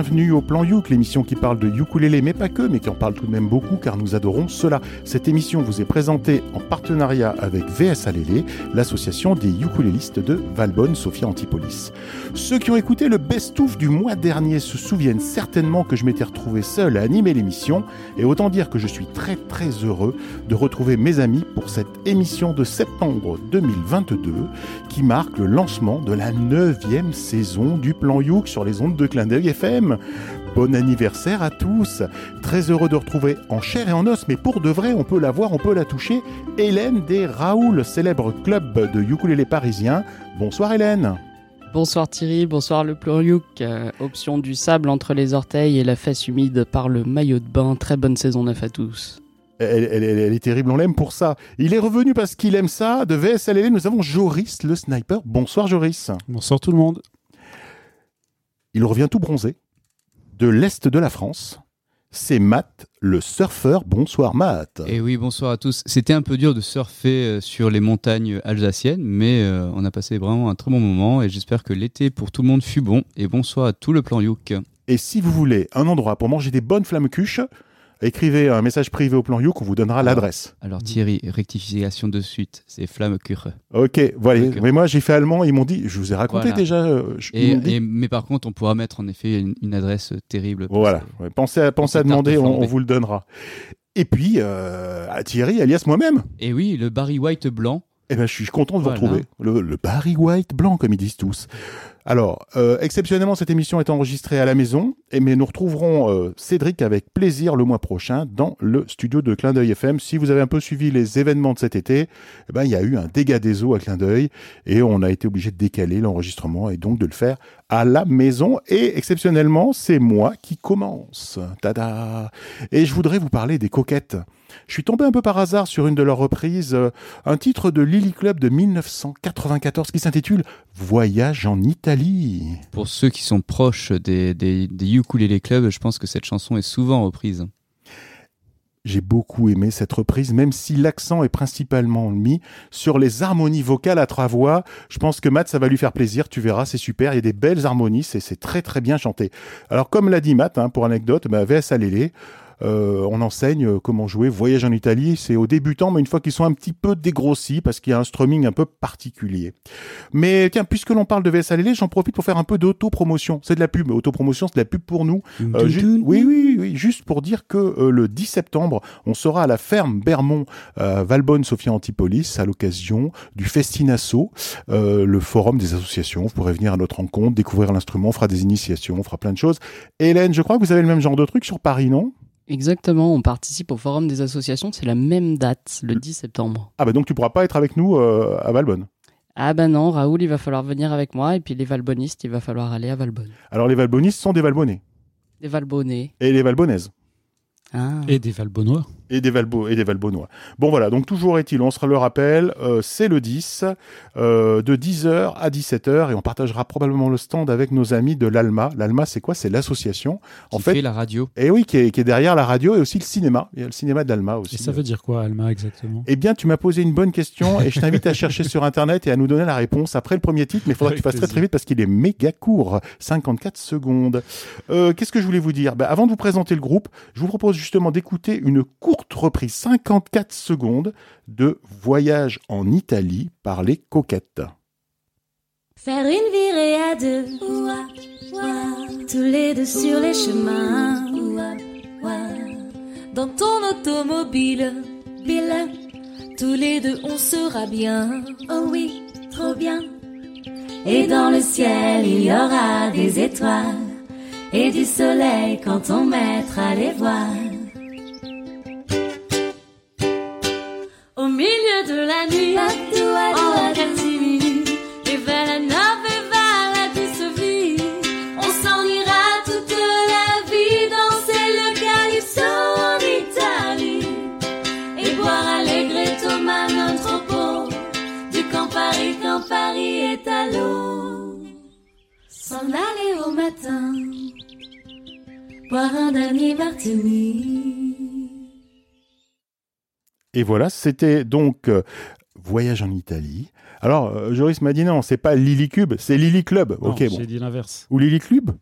bienvenue au Plan Youk, l'émission qui parle de ukulélé, mais pas que, mais qui en parle tout de même beaucoup car nous adorons cela. Cette émission vous est présentée en partenariat avec VS Alélé, l'association des ukulélistes de Valbonne, Sophia Antipolis. Ceux qui ont écouté le best-of du mois dernier se souviennent certainement que je m'étais retrouvé seul à animer l'émission, et autant dire que je suis très très heureux de retrouver mes amis pour cette émission de septembre 2022 qui marque le lancement de la neuvième saison du Plan Youk sur les ondes de clin d'œil FM. Bon anniversaire à tous Très heureux de retrouver en chair et en os, mais pour de vrai, on peut la voir, on peut la toucher, Hélène des Raoul, célèbre club de ukulélé parisien. Bonsoir Hélène Bonsoir Thierry, bonsoir le Pluriouk. Euh, option du sable entre les orteils et la fesse humide par le maillot de bain. Très bonne saison 9 à tous. Elle, elle- elle- elle est terrible, on l'aime pour ça. Il est revenu parce qu'il aime ça. De VSLL, nous avons Joris le sniper. Bonsoir Joris. Bonsoir tout le monde. Il revient tout bronzé. De l'Est de la France. C'est Matt, le surfeur. Bonsoir Matt. Et oui, bonsoir à tous. C'était un peu dur de surfer euh, sur les montagnes alsaciennes, mais euh, on a passé vraiment un très bon moment et j'espère que l'été pour tout le monde fut bon. Et bonsoir à tout le plan Youk. Et si vous voulez un endroit pour manger des bonnes flammes cuches, écrivez un message privé au plan You qu'on vous donnera l'adresse. Alors Thierry, rectification de suite, c'est Flammekuche. Ok, voilà. Mais moi, j'ai fait allemand. Ils m'ont dit, je vous ai raconté Voilà. déjà. euh, je- Et, et- mais par contre, on pourra mettre en effet une, une adresse terrible. parce Voilà. Ouais, Pensez à, pensez à Petite demander, on, vous le donnera. Et puis, euh, à Thierry, alias moi-même. Et oui, le Barry White blanc. Eh ben, je suis content de vous Voilà. retrouver. Le, le Barry White blanc, comme ils disent tous. Alors, euh, exceptionnellement, cette émission est enregistrée à la maison, mais nous retrouverons euh, Cédric avec plaisir le mois prochain dans le studio de Clin d'œil FM. Si vous avez un peu suivi les événements de cet été, eh ben, il y a eu un dégât des eaux à Clin d'œil, et on a été obligé de décaler l'enregistrement et donc de le faire à la maison. Et exceptionnellement, c'est moi qui commence. Tada Et je voudrais vous parler des coquettes. Je suis tombé un peu par hasard sur une de leurs reprises, euh, un titre de Lily Club de 1994 qui s'intitule Voyage en Italie. Pour ceux qui sont proches des, des, des ukulélé clubs, je pense que cette chanson est souvent reprise. J'ai beaucoup aimé cette reprise, même si l'accent est principalement mis sur les harmonies vocales à trois voix. Je pense que Matt, ça va lui faire plaisir. Tu verras, c'est super. Il y a des belles harmonies. C'est, c'est très, très bien chanté. Alors, comme l'a dit Matt, hein, pour anecdote, bah, VS Alélé, euh, on enseigne euh, comment jouer Voyage en Italie. C'est aux débutants, mais une fois qu'ils sont un petit peu dégrossis, parce qu'il y a un strumming un peu particulier. Mais tiens, puisque l'on parle de VS Alélé, j'en profite pour faire un peu d'autopromotion. C'est de la pub. Autopromotion, c'est de la pub pour nous. Euh, oui, oui, oui, juste pour dire que euh, le 10 septembre, on sera à la ferme Bermont, euh, Valbonne, Sophia Antipolis, à l'occasion du Festinasso, euh, le forum des associations. Vous pourrez venir à notre rencontre, découvrir l'instrument, on fera des initiations, on fera plein de choses. Hélène, je crois que vous avez le même genre de truc sur Paris, non? Exactement, on participe au forum des associations, c'est la même date, le 10 septembre. Ah bah donc tu pourras pas être avec nous euh, à Valbonne. Ah ben non, Raoul, il va falloir venir avec moi, et puis les Valbonistes, il va falloir aller à Valbonne. Alors les Valbonistes sont des Valbonnais Les Valbonnais. et les Valbonnaises. Ah. Et des Valbonois. Et des, Valbo et des Valbonnois. Bon voilà, donc toujours est-il, on se le rappelle, euh, c'est le 10, euh, de 10h à 17h, et on partagera probablement le stand avec nos amis de l'ALMA. L'ALMA, c'est quoi? C'est l'association, en Qui fait, fait la radio. et oui, qui est, qui est derrière la radio et aussi le cinéma. Il y a le cinéma de l'ALMA aussi. Et ça veut dire quoi, Alma, exactement? Eh bien, tu m'as posé une bonne question et je t'invite à chercher sur Internet et à nous donner la réponse après le premier titre, mais il faudra que tu fasses très très vite parce qu'il est méga court, 54 secondes. Euh, Qu'est-ce que je voulais vous dire? Ben, Avant de vous présenter le groupe, je vous propose justement d'écouter une courte reprise, 54 secondes, de Voyage en Italie par les Coquettes. Faire une virée à deux, tous les deux sur les chemins, dans ton automobile, tous les deux on sera bien, oh oui, trop bien. Et dans le ciel il y aura des étoiles et du soleil quand on mettra les voiles. Milieu de la nuit, en catimini, et vers la nave et vers la douce vie, on s'en ira toute la vie, danser le calypso en Italie, et boire allegretto man un trop du Campari quand Paris est à l'eau. S'en aller au matin, boire un dernier martini. Et voilà, c'était donc euh, Voyage en Italie. Alors, euh, Joris m'a dit non, c'est pas Lily Cube, c'est Lily Club. Non, ok, bon. J'ai dit l'inverse. Ou Lily Club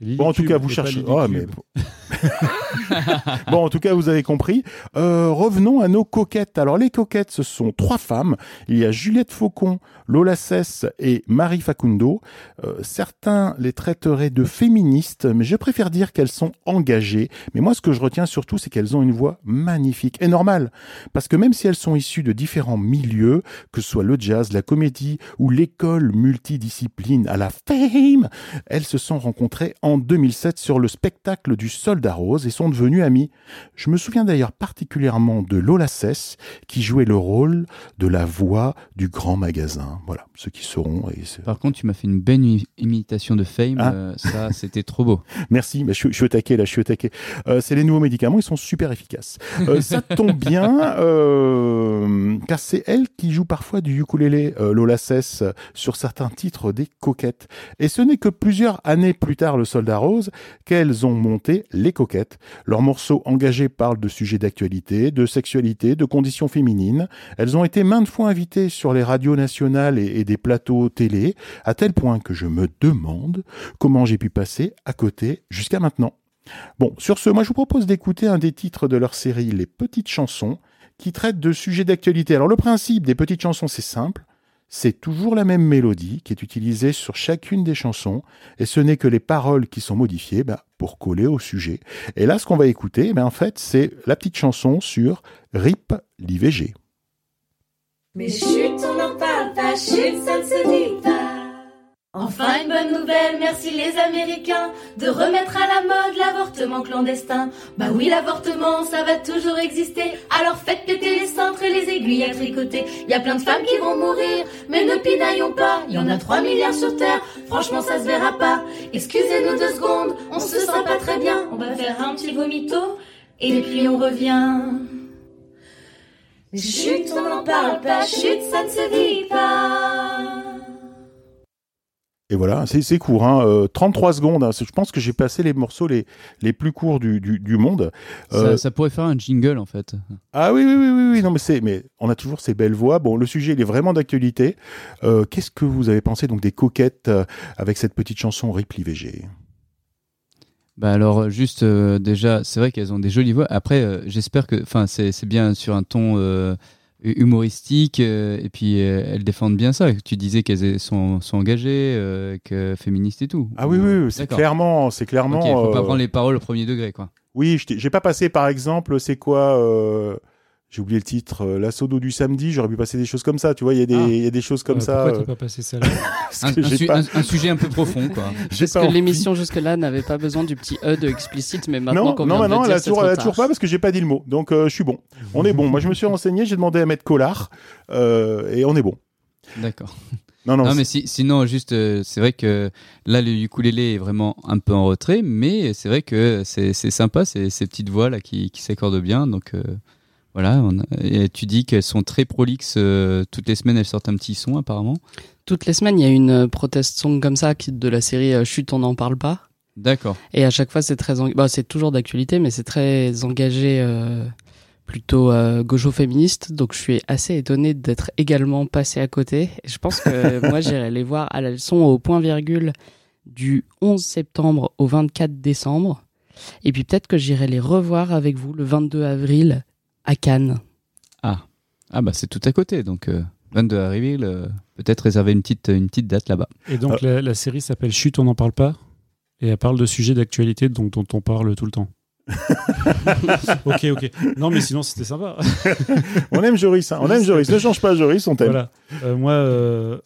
Bon, en tout cas, vous cherchez. Oh, mais... bon, en tout cas, vous avez compris. Euh, revenons à nos coquettes. Alors, les coquettes, ce sont trois femmes. Il y a Juliette Faucon, Lola Cesse et Marie Facundo. Euh, certains les traiteraient de féministes, mais je préfère dire qu'elles sont engagées. Mais moi, ce que je retiens surtout, c'est qu'elles ont une voix magnifique et normale. Parce que même si elles sont issues de différents milieux, que ce soit le jazz, la comédie ou l'école multidiscipline à la fame, elles se sont rencontrées en 2007 sur le spectacle du Soldat Rose et sont devenues amies. Je me souviens d'ailleurs particulièrement de Lola Cesse, qui jouait le rôle de la voix du grand magasin. Voilà, ceux qui sauront. Et Par contre, tu m'as fait une belle imi- imitation de Fame. Ah. euh, ça, c'était trop beau. Merci, mais je, suis- je suis au taquet là, je suis au taquet. Euh, c'est les nouveaux médicaments, ils sont super efficaces. Euh, ça tombe bien, euh, car c'est elle qui joue parfois du ukulélé, Lola sur certains titres des coquettes. Et ce n'est que plusieurs années plus tard, le Soldat Rose, qu'elles ont monté les coquettes. Leurs morceaux engagés parlent de sujets d'actualité, de sexualité, de conditions féminines. Elles ont été maintes fois invitées sur les radios nationales et, des plateaux télé, à tel point que je me demande comment j'ai pu passer à côté jusqu'à maintenant. Bon, sur ce, moi je vous propose d'écouter un des titres de leur série Les Petites Chansons, qui traite de sujets d'actualité. Alors le principe des petites chansons, c'est simple. C'est toujours la même mélodie qui est utilisée sur chacune des chansons, et ce n'est que les paroles qui sont modifiées bah, pour coller au sujet. Et là, ce qu'on va écouter, ben, en fait, c'est la petite chanson sur RIP l'IVG. Mais chut, on n'en parle Enfin une bonne nouvelle, merci les Américains, de remettre à la mode l'avortement clandestin. Bah oui, l'avortement, ça va toujours exister, alors faites péter les centres et les aiguilles à tricoter. Y a plein de femmes qui vont mourir, mais ne pinaillons pas, y en a 3 milliards sur Terre, franchement ça se verra pas. Excusez-nous deux secondes, on se sent pas très bien, on va faire un petit vomito, et puis on revient. Mais chut, on n'en parle pas, chut, ça ne se dit pas. Et voilà, c'est c'est court, hein, euh, 33 secondes. hein. Je pense que j'ai passé les morceaux les, les plus courts du, du, du monde. Euh, Ça, ça pourrait faire un jingle, en fait. Ah oui, oui, oui, oui, oui, non, mais c'est, mais on a toujours ces belles voix. Bon, le sujet, il est vraiment d'actualité. Euh, Qu'est-ce que vous avez pensé donc des coquettes euh, avec cette petite chanson Rip l'IVG Bah alors euh, juste euh, déjà, c'est vrai qu'elles ont des jolies voix. Après, euh, j'espère que, enfin, c'est bien sur un ton euh, humoristique et puis elles défendent bien ça. Tu disais qu'elles sont, sont engagées, que féministes et tout. Ah oui, oui, oui, c'est clairement, c'est clairement. Ok, faut pas prendre les paroles au premier degré, quoi. Oui, j'ai pas passé par exemple, c'est quoi J'ai oublié le titre, euh, l'assaut d'eau du samedi. J'aurais pu passer des choses comme ça. Tu vois, il y a des, Ah. il y a des choses comme Euh, ça. Pourquoi euh, t'as pas passé ça Un, un j'ai su- pas- un- un sujet un peu profond, quoi. Parce pas que l'émission jusque-là n'avait pas besoin du petit E de explicite, mais maintenant Non, qu'on non, non, le elle a toujours, pas parce que j'ai pas dit le mot. Donc euh, je suis bon. On est bon. Moi, je me suis renseigné, j'ai demandé à mettre Collard euh, et on est bon. D'accord. Non, non. Non, mais si- sinon, juste, euh, c'est vrai que là, le ukulélé est vraiment un peu en retrait, mais c'est vrai que c'est sympa, ces, ces petites voix là qui, qui s'accordent bien. Donc euh, voilà, on a- et tu dis qu'elles sont très prolixes. euh, toutes les semaines, elles sortent un petit son apparemment. Toutes les semaines, il y a une euh, protest song comme ça qui, de la série euh, Chut, on n'en parle pas. D'accord. Et à chaque fois, c'est très, eng- bah, c'est toujours d'actualité, mais c'est très engagé, euh, plutôt euh, gaucho-féministe. Donc, je suis assez étonné d'être également passé à côté. Et je pense que moi, j'irai les voir à la leçon au point virgule du 11 septembre au 24 décembre. Et puis peut-être que j'irai les revoir avec vous le 22 avril à Cannes. Ah, ah bah c'est tout à côté. Donc euh, 22 avril, euh, peut-être réserver une petite, une petite date là-bas. Et donc la, la série s'appelle Chut, on n'en parle pas. Et elle parle de sujets d'actualité dont, dont on parle tout le temps. ok, ok. Non, mais sinon c'était sympa. On aime Joris. hein. On aime Joris. Ne change pas Joris, on t'aime. voilà. Euh, moi, euh,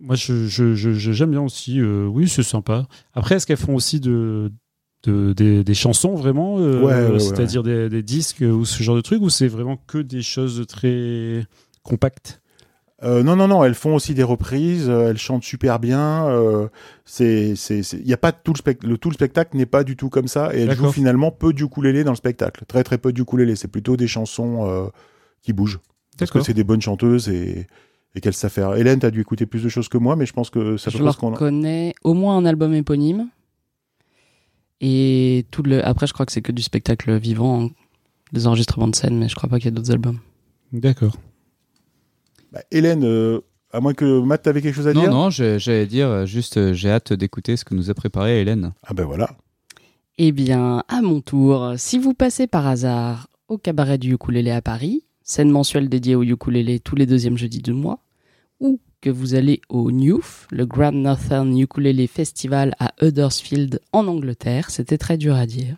moi, je, je- je- je- j'aime bien aussi. euh, oui, c'est sympa. Après, est-ce qu'elles font aussi de, de- des, des chansons vraiment, euh, Ouais, ouais, ouais, c'est-à-dire Des, des disques ou ce genre de trucs, ou c'est vraiment que des choses très compactes? Euh, non, non, non. Elles font aussi des reprises. euh, elles chantent super bien. euh, c'est, c'est, c'est- il y a pas tout le spectacle. Le tout le spectacle n'est pas du tout comme ça. Et elles jouent finalement peu d'ukulélé dans le spectacle. Très, très peu d'ukulélé. C'est plutôt des chansons euh, qui bougent. Parce que c'est des bonnes chanteuses et, et qu'elles savent faire. Hélène, t'as dû écouter plus de choses que moi, mais je pense que ça Je peut leur a. connais au moins un album éponyme. Et tout le après, je crois que c'est que du spectacle vivant, hein, des enregistrements de scène, mais je crois pas qu'il y ait d'autres albums. D'accord. Bah, Hélène, euh, À moins que Matt, t'avais quelque chose à Non, dire non, j'ai- j'allais dire euh, juste, euh, j'ai hâte d'écouter ce que nous a préparé Hélène. Ah ben voilà. Eh bien, à mon tour, si vous passez par hasard au cabaret du ukulélé à Paris, scène mensuelle dédiée au ukulélé tous les deuxièmes jeudis du mois, ou que vous allez au NUF, le Grand Northern Ukulele Festival à Huddersfield en Angleterre, c'était très dur à dire.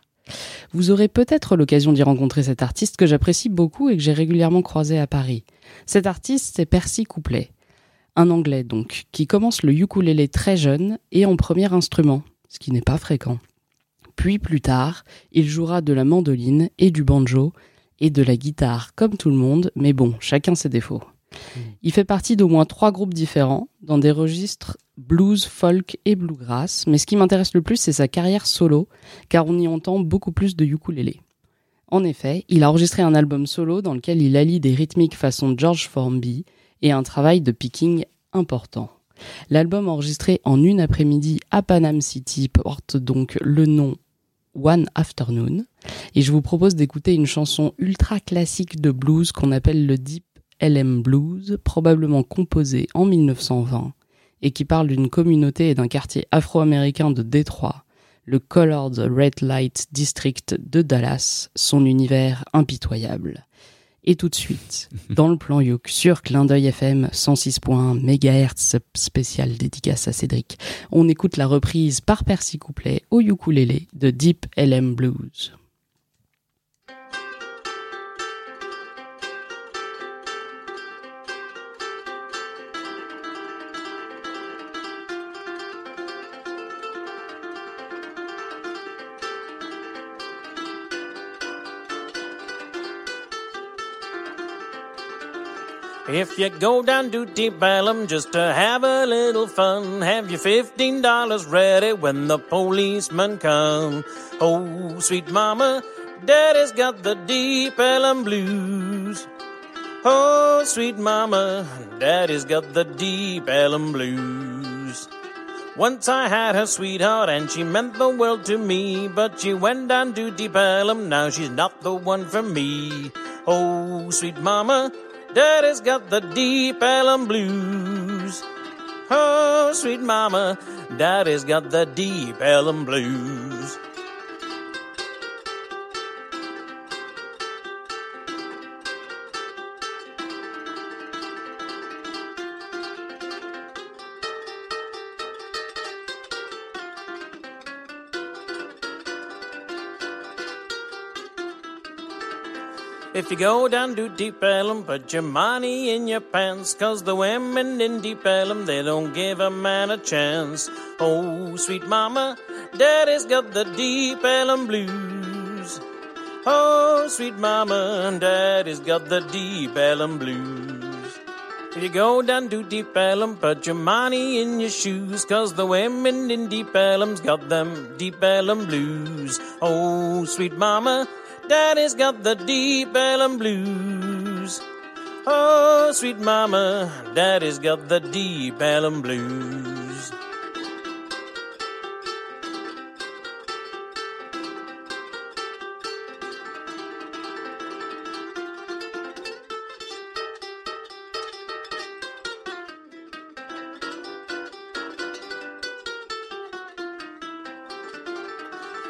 Vous aurez peut-être l'occasion d'y rencontrer cet artiste que j'apprécie beaucoup et que j'ai régulièrement croisé à Paris. Cet artiste, c'est Percy Couplet. Un Anglais donc, qui commence le ukulélé très jeune et en premier instrument, ce qui n'est pas fréquent. Puis plus tard, il jouera de la mandoline et du banjo et de la guitare comme tout le monde, mais bon, chacun ses défauts. Il fait partie d'au moins trois groupes différents, dans des registres blues, folk et bluegrass, mais ce qui m'intéresse le plus, c'est sa carrière solo, car on y entend beaucoup plus de ukulélé. En effet, il a enregistré un album solo dans lequel il allie des rythmiques façon George Formby et un travail de picking important. L'album enregistré en une après-midi à Panam City porte donc le nom One Afternoon, et je vous propose d'écouter une chanson ultra classique de blues qu'on appelle le Deep LM Blues, probablement composée en 1920, et qui parle d'une communauté et d'un quartier afro-américain de Détroit, le Colored Red Light District de Dallas, son univers impitoyable. Et tout de suite, dans le plan Youk, sur Clin d'œil FM 106.1 MHz spécial dédicace à Cédric, on écoute la reprise par Percy Couplet au ukulélé de Deep LM Blues. If you go down to Deep Ellum just to have a little fun, have your fifteen dollars ready when the policemen come. Oh, sweet mama, daddy's got the Deep Ellum blues. Oh, sweet mama, daddy's got the Deep Ellum blues. Once I had a sweetheart and she meant the world to me, but she went down to Deep Ellum, now she's not the one for me. Oh, sweet mama, Daddy's got the deep Ellum blues. Oh, sweet mama, Daddy's got the deep Ellum blues. If you go down to Deep Ellum, put your money in your pants, cause the women in Deep Ellum, they don't give a man a chance. Oh, sweet mama, daddy's got the Deep Ellum blues. Oh, sweet mama, daddy's got the Deep Ellum blues. If you go down to Deep Ellum, put your money in your shoes, cause the women in Deep Ellum's got them Deep Ellum blues. Oh, sweet mama, Daddy's got the deep Ellum blues. Oh, sweet mama, Daddy's got the deep Ellum blues.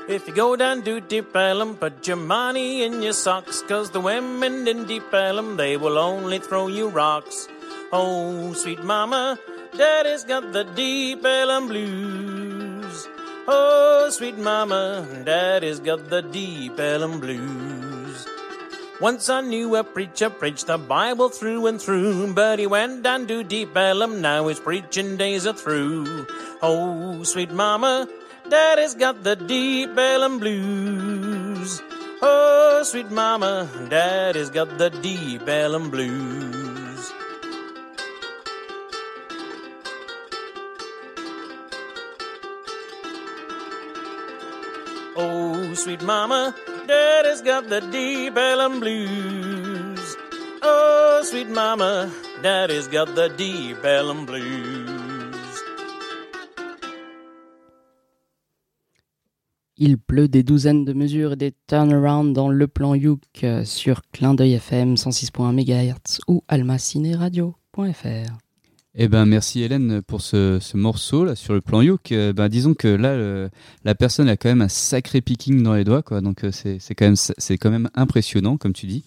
If you go down to Deep Ellum, put your money in your socks, cause the women in Deep Ellum, they will only throw you rocks. Oh, sweet mama, daddy's got the Deep Ellum blues. Oh, sweet mama, daddy's got the Deep Ellum blues. Once I knew a preacher preached the Bible through and through, but he went down to Deep Ellum, now his preaching days are through. Oh, sweet mama, Daddy's got the deep Ellum blues. Oh, sweet mama, Daddy's got the deep Ellum blues. Oh, sweet mama, Daddy's got the deep Ellum blues. Oh, sweet mama, Daddy's got the deep Ellum blues. Il pleut des douzaines de mesures et des turnarounds dans le plan Youk euh, sur Clin d'œil FM 106.1 MHz ou almacineradio.fr. Eh ben merci Hélène pour ce, ce morceau là sur le plan Youk. Euh, ben disons que là la personne a quand même un sacré picking dans les doigts quoi. Donc euh, c'est quand même impressionnant comme tu dis.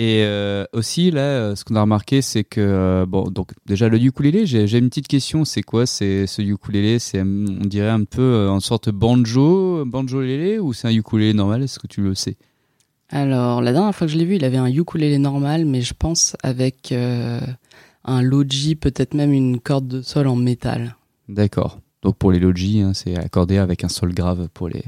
Et euh, aussi là euh, ce qu'on a remarqué c'est que euh, bon donc déjà le ukulélé j'ai une petite question c'est quoi? C'est ce ukulélé c'est on dirait un peu en sorte banjo banjo lélé ou c'est un ukulélé normal? Est-ce que tu le sais? Alors, la dernière fois que je l'ai vu, il avait un ukulélé normal, mais je pense avec euh, un logi, peut-être même une corde de sol en métal. D'accord. Donc pour les logis, hein, c'est accordé avec un sol grave pour les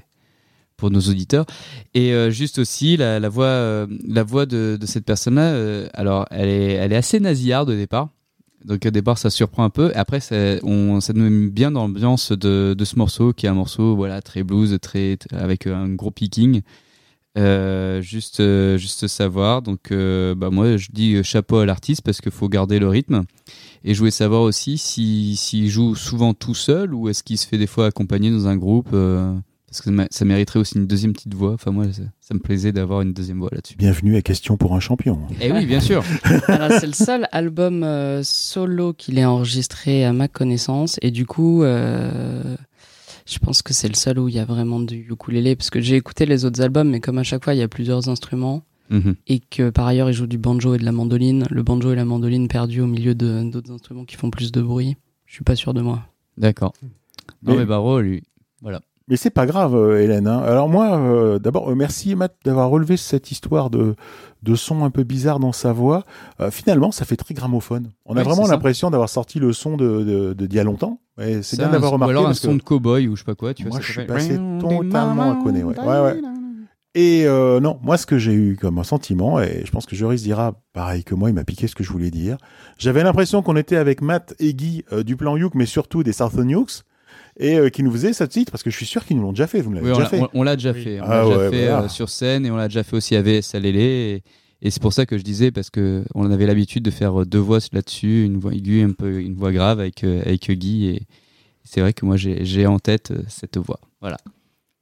pour nos auditeurs. Et euh, juste aussi la, voix euh, la voix de, cette personne-là. euh, alors elle est elle est assez nasillarde au départ. Donc au départ ça surprend un peu. Après ça, nous met bien dans l'ambiance de, ce morceau qui est un morceau voilà très blues, très avec un gros picking. Juste juste savoir. Donc bah moi je dis chapeau à l'artiste parce qu'il faut garder le rythme. Et je voulais savoir aussi si s'il joue souvent tout seul ou est-ce qu'il se fait des fois accompagner dans un groupe parce que ça mé- ça mériterait aussi une deuxième petite voix. Enfin moi ça, ça me plaisait d'avoir une deuxième voix là-dessus. Bienvenue à Question pour un champion. Et oui bien sûr. Alors, c'est le seul album euh, solo qu'il ait enregistré à ma connaissance, et du coup, euh, je pense que c'est le seul où il y a vraiment du ukulélé, parce que j'ai écouté les autres albums, mais comme à chaque fois, il y a plusieurs instruments, Mhm. et que par ailleurs, il joue du banjo et de la mandoline. Le banjo et la mandoline perdus au milieu de- d'autres instruments qui font plus de bruit. Je suis pas sûr de moi. D'accord. Non Mais- mais Barreau lui. Mais c'est pas grave, euh, Hélène. hein. Alors moi, euh, d'abord, euh, merci Matt d'avoir relevé cette histoire de, de son un peu bizarre dans sa voix. Euh, finalement, ça fait très gramophone. On a vraiment l'impression d'avoir sorti le son de, de, de d'il y a longtemps. Et c'est Ça, bien d'avoir remarqué. Ou alors un que son de cowboy ou je sais pas quoi. Tu vois, moi, je suis passé totalement à connaître. Ouais. Ouais, ouais. Et euh, non, moi, ce que j'ai eu comme un sentiment, et je pense que Joris dira pareil que moi, il m'a piqué ce que je voulais dire. J'avais l'impression qu'on était avec Matt et Guy euh, du plan Youk, mais surtout des Southern Yooks, et euh, qui nous faisaient ce titre, parce que je suis sûr qu'ils nous l'ont déjà fait. Vous me l'avez Oui, on déjà l'a- fait. on- on l'a déjà Oui. fait. On Ah l'a déjà ouais, fait voilà. euh, sur scène et on l'a déjà fait aussi à VS à Lélé. Et, et c'est pour ça que je disais, parce que on avait l'habitude de faire euh, deux voix là-dessus, une voix aiguë, un peu une voix grave avec, euh, avec Guy. Et c'est vrai que moi, j'ai j'ai en tête cette voix. Voilà.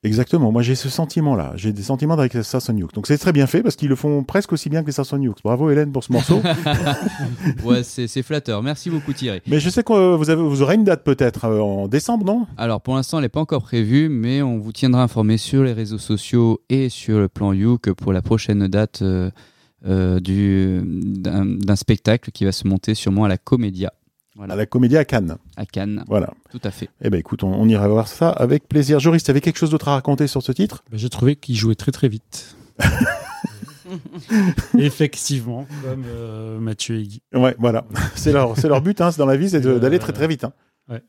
Exactement. Moi, j'ai ce sentiment-là. J'ai des sentiments avec les Southern Yooks. Donc, c'est très bien fait parce qu'ils le font presque aussi bien que les Southern Yooks. Bravo, Hélène, pour ce morceau. ouais, c'est c'est flatteur. Merci beaucoup, Thierry. mais je sais que euh, vous, avez, vous aurez une date peut-être euh, en décembre, non? Alors, pour l'instant, elle n'est pas encore prévue, mais on vous tiendra informé sur les réseaux sociaux et sur le plan Youk pour la prochaine date euh, euh, du- d'un d'un spectacle qui va se monter sûrement à la Comédia, À la Comédie à Cannes. à Cannes. Voilà. Tout à fait. Eh ben, écoute, on, on ira voir ça avec plaisir. Joris, tu avais quelque chose d'autre à raconter sur ce titre? Bah, J'ai trouvé qu'il jouait très très vite. Effectivement, comme euh, Mathieu et Guy. Ouais, voilà. C'est leur, c'est leur but, hein, c'est dans la vie, c'est de- d'aller très très vite. hein. Ouais,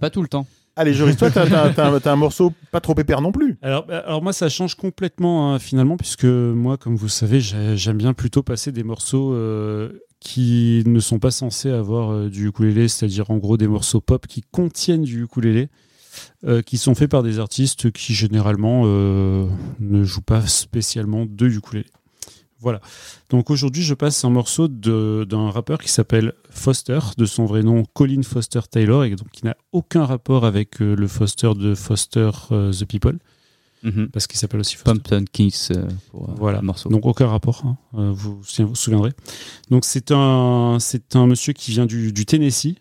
Pas tout le temps. Allez, Joris, toi, t'as, t'as- t'as- t'as un morceau pas trop épais non plus. Alors, bah, alors moi, ça change complètement hein, finalement, puisque moi, comme vous savez, j'ai- j'aime bien plutôt passer des morceaux euh, qui ne sont pas censés avoir euh, du ukulélé, c'est-à-dire en gros des morceaux pop qui contiennent du ukulélé, euh, qui sont faits par des artistes qui généralement euh, ne jouent pas spécialement de ukulélé. Voilà. Donc aujourd'hui, je passe un morceau d'un rappeur qui s'appelle Foster, de son vrai nom Colin Foster Taylor, et donc qui n'a aucun rapport avec le Foster de Foster the People parce qu'il s'appelle aussi. Pumpton Kiss euh, pour euh, Voilà. morceau. Donc aucun rapport, hein. Euh, vous vous vous souviendrez. Donc c'est un, c'est un monsieur qui vient du, du Tennessee.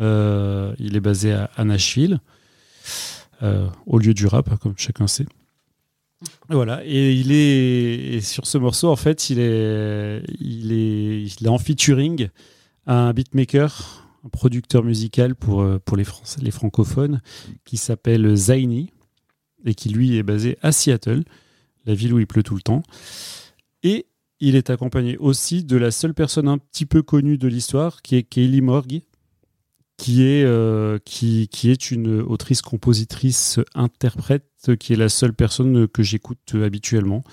Il est basé à, à Nashville, au lieu du rap, comme chacun sait. Et Voilà. Et il est et sur ce morceau, en fait, il est, il est, il est en featuring un beatmaker, un producteur musical pour pour les Français, les francophones, qui s'appelle Zaini et qui lui est basé à Seattle la ville où il pleut tout le temps. Et il est accompagné aussi de la seule personne un petit peu connue de l'histoire, qui est Kaylee Morgue, qui est, euh, qui, est une autrice, compositrice, interprète, qui est la seule personne que j'écoute habituellement,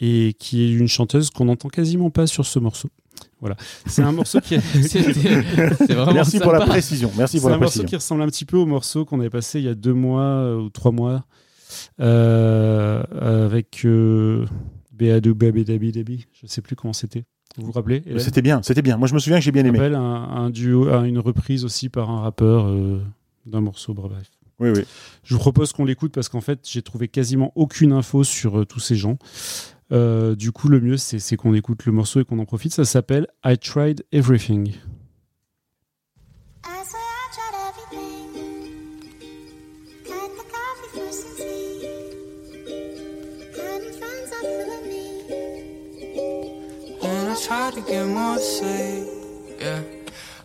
et qui est une chanteuse qu'on n'entend quasiment pas sur ce morceau. Voilà. C'est un morceau qui c'est vraiment Merci pour la sympa. précision. Merci C'est pour la un morceau précision. qui ressemble un petit peu au morceau qu'on avait passé il y a deux mois euh, ou trois mois euh, avec euh, Dabi Dabi. Je sais plus comment c'était. Vous vous rappelez C'était bien, c'était bien. Moi, je me souviens que j'ai bien aimé. un, un duo, un- une reprise aussi par un rappeur euh, d'un morceau. Bref. Oui, oui. Je vous propose qu'on l'écoute parce qu'en fait, j'ai trouvé quasiment aucune info sur euh, tous ces gens. Euh, du coup, le mieux, c'est qu'on écoute le morceau et qu'on en profite. Ça s'appelle I Tried Everything.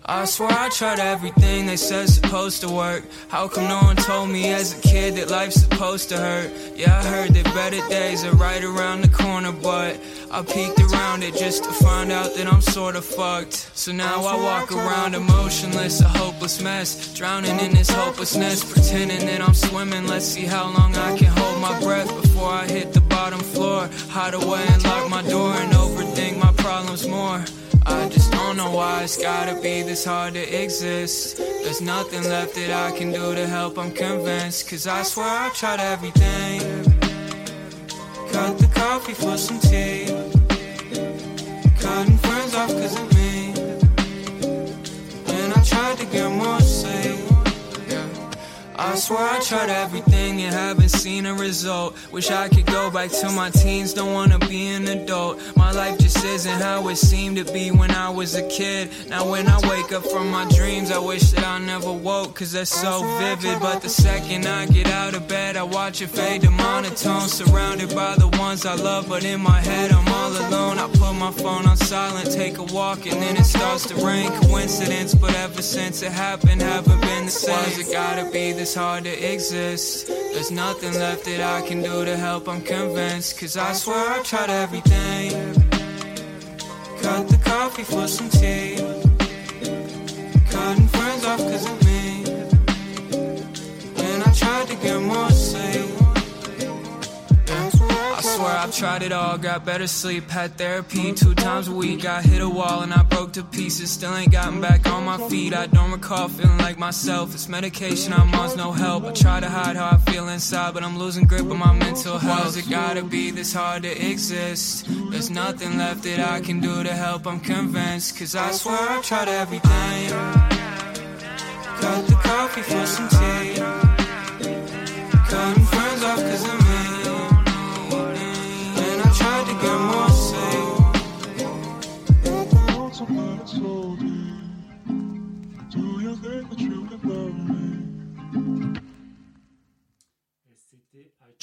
I swear I tried everything they said supposed to work. How come no one told me as a kid that life's supposed to hurt? Yeah, I heard that better days are right around the corner, but I peeked around it just to find out that I'm sorta fucked. So now I walk around emotionless, a hopeless mess, drowning in this hopelessness, pretending that I'm swimming. Let's see how long I can hold my breath before I hit the bottom floor. Hide away and lock my door and overthink my problems more. I just don't know why it's gotta be this hard to exist. There's nothing left that I can do to help, I'm convinced. Cause I swear I tried everything. Cut the coffee for some tea. Cutting friends off cause of me. And I tried to get more. Yeah. I swear I tried everything and haven't seen a result. Wish I could go back to my teens, don't wanna be an adult. My life just isn't how it seemed to be when I was a kid. Now when I wake up from my dreams, I wish that I never woke, cause they're so vivid. But the second I get out of bed, I watch it fade to monotone. Surrounded by the ones I love, but in my head I'm all alone. I put my phone on silent, take a walk, and then it starts to rain. Coincidence, but ever since it happened, haven't been the same. Why's it gotta be this hard to exist? There's nothing left that I can do to help, I'm convinced. Cause I swear I tried everything. Cut the coffee for some tea. Cutting friends off cause of me. And I tried to get more. I swear I've tried it all, got better sleep, had therapy two times a week. I hit a wall and I broke to pieces, still ain't gotten back on my feet. I don't recall feeling like myself. It's medication, I'm on no help. I try to hide how I feel inside, but I'm losing grip on my mental health. Why's it gotta be this hard to exist? There's nothing left that I can do to help, I'm convinced. Cause I swear I've tried everything. Cut the coffee for some tea. Cutting friends off cause of me. And I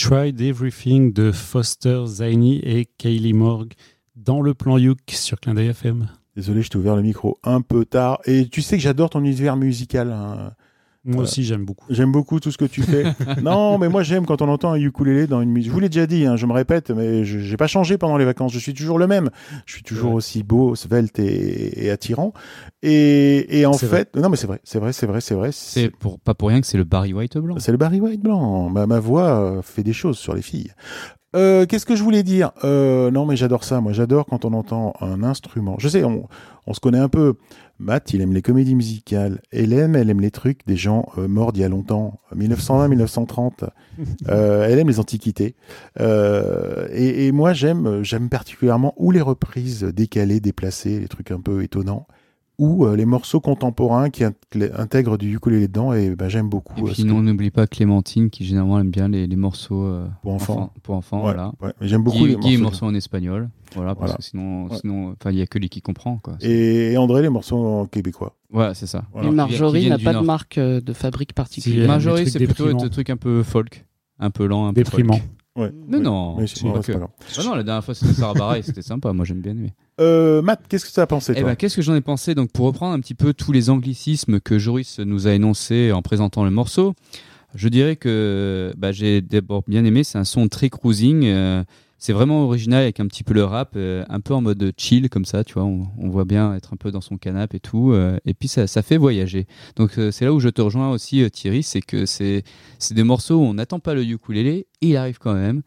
tried Everything de Foster Zaini et Kaylee Morg dans le plan Youk sur Clin FM. Désolé, je t'ai ouvert le micro un peu tard. Et tu sais que j'adore ton univers musical. hein. Moi Euh, aussi, j'aime beaucoup. J'aime beaucoup tout ce que tu fais. non, mais moi j'aime quand on entend un ukulélé dans une musique. Je vous l'ai déjà dit, hein, je me répète, mais je j'ai pas changé pendant les vacances. Je suis toujours le même. Je suis toujours Ouais. aussi beau, svelte et, et attirant. Et, et en fait, non mais c'est vrai, c'est vrai, c'est vrai, c'est vrai. C'est pour, pas pour rien que c'est le Barry White blanc. C'est le Barry White blanc. Ma, ma voix euh, fait des choses sur les filles. Euh, Qu'est-ce que je voulais dire? Euh, Non, mais j'adore ça. Moi, j'adore quand on entend un instrument. Je sais, on, on se connaît un peu. Matt, il aime les comédies musicales. Hélène, elle aime les trucs des gens euh, morts d'il y a longtemps, 1920, 1930. Euh, elle aime les antiquités. Et, et moi, j'aime, j'aime particulièrement ou les reprises décalées, déplacées, les trucs un peu étonnants, ou euh, les morceaux contemporains qui int- intègrent du ukulélé dedans. Et ben, j'aime beaucoup. Et euh, puis ce que- non, on n'oublie pas Clémentine qui généralement aime bien les, les morceaux euh, Pour enfants. pour enfants, Ouais, voilà. ouais. J'aime beaucoup Guy, les Guy, morceaux. morceaux en espagnol, voilà, parce Voilà. que sinon, Ouais. sinon, enfin, il y a que lui qui comprend, quoi. Et, et André, les morceaux en québécois. Voilà, c'est ça. Voilà. Et Marjorie n'a pas de marque euh, de fabrique particulière. euh, Marjorie, c'est plutôt des trucs un peu folk, un peu lent, un peu Déprimant. folk. Ouais. Non, Oui, c'est c'est bon, pas c'est que. pas grave. Ah non, la dernière fois c'était Sarah Bareilles, c'était sympa, moi j'aime bien aimer. Euh, Matt, qu'est-ce que tu as pensé, Eh ben, qu'est-ce que j'en ai pensé? Donc, pour reprendre un petit peu tous les anglicismes que Joris nous a énoncés en présentant le morceau, je dirais que bah, j'ai d'abord bien aimé. C'est un son très cruising. euh, c'est vraiment original avec un petit peu le rap, euh, un peu en mode chill comme ça, tu vois. On, voit bien être un peu dans son canapé et tout. euh, et puis ça, fait voyager. Donc euh, c'est là où je te rejoins aussi, Thierry, c'est que c'est des morceaux où on n'attend pas le ukulélé, il arrive quand même,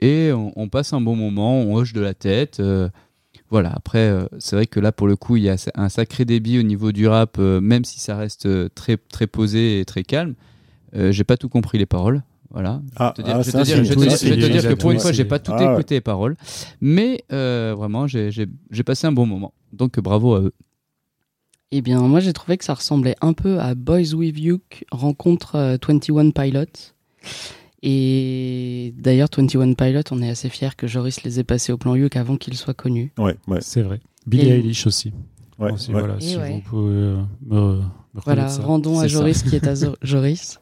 et on, on passe un bon moment, on hoche de la tête. voilà, après, c'est vrai que là, pour le coup, il y a un sacré débit au niveau du rap, même si ça reste très, très posé et très calme. J'ai pas tout compris les paroles. Voilà. Ah, Je vais te dire, ah, je vais te un dire- je te je te que pour une fois, j'ai pas tout Ah ouais. écouté les paroles. Mais euh, vraiment, j'ai passé un bon moment. Donc bravo à eux. Eh bien, moi, j'ai trouvé que ça ressemblait un peu à Boys With You rencontre euh, 21 Pilots. Et d'ailleurs, 21 Pilots, on est assez fiers que Joris les ait passés au plan Youk avant qu'ils soient connus. Ouais, ouais. C'est vrai. Billie Et- Eilish aussi. ouais, Aussi, ouais. Voilà, Et si ouais. vous pouvez euh, me, me Voilà, rendons à ça. Joris qui est à Joris.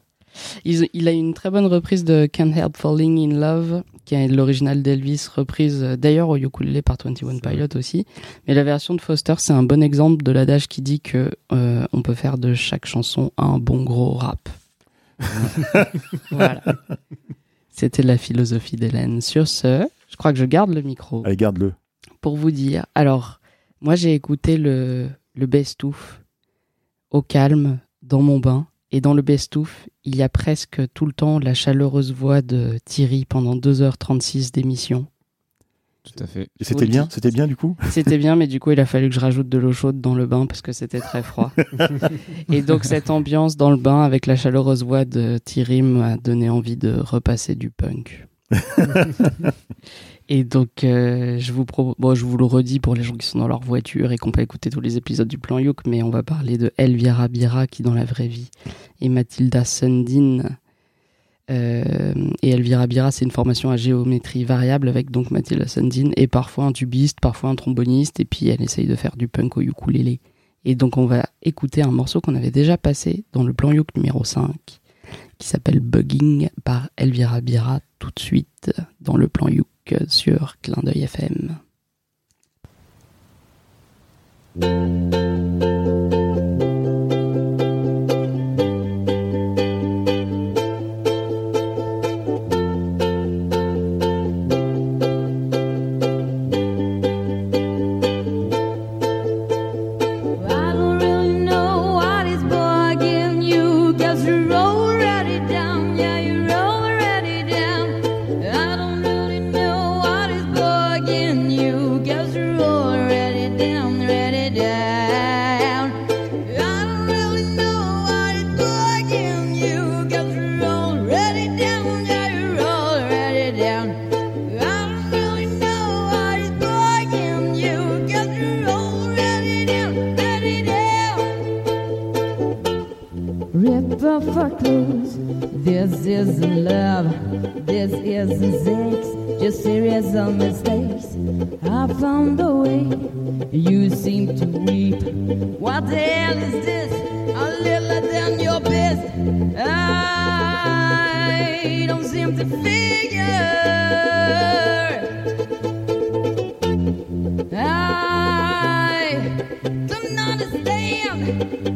Il, il a une très bonne reprise de Can't Help Falling in Love qui est l'original d'Elvis, reprise euh, d'ailleurs au ukulélé par 21 Pilot aussi. Mais la version de Foster, c'est un bon exemple de l'adage qui dit que euh, on peut faire de chaque chanson un bon gros rap. voilà. C'était la philosophie d'Hélène. Sur ce, je crois que je garde le micro Allez, garde-le. pour vous dire. Alors, moi, j'ai écouté le, le best-of au calme dans mon bain. Et dans le best-of, il y a presque tout le temps la chaleureuse voix de Thierry pendant 2h36 d'émission. Tout à fait. Et c'était bien. C'était bien du coup? C'était bien, mais du coup, il a fallu que je rajoute de l'eau chaude dans le bain parce que c'était très froid. Et donc, cette ambiance dans le bain avec la chaleureuse voix de Thierry m'a donné envie de repasser du punk. et donc, euh, je, vous le redis pour les gens qui sont dans leur voiture et qui n'ont pas écouté tous les épisodes du Plan Youk, mais on va parler de Elvira Bira qui, dans la vraie vie, est Mathilda Sundin. Euh, et Elvira Bira, c'est une formation à géométrie variable avec donc Mathilda Sundin et parfois un tubiste, parfois un tromboniste, et puis elle essaye de faire du punk au ukulélé. Et donc on va écouter un morceau qu'on avait déjà passé dans le plan Youk numéro 5, qui s'appelle Bugging par Elvira Bira, tout de suite dans le plan Youk sur Clin d'œil FM. Isn't love. This isn't sex. Just series of mistakes. I found a way. You seem to weep. What the hell is this? A little than your best. I don't seem to figure. I. Don't understand.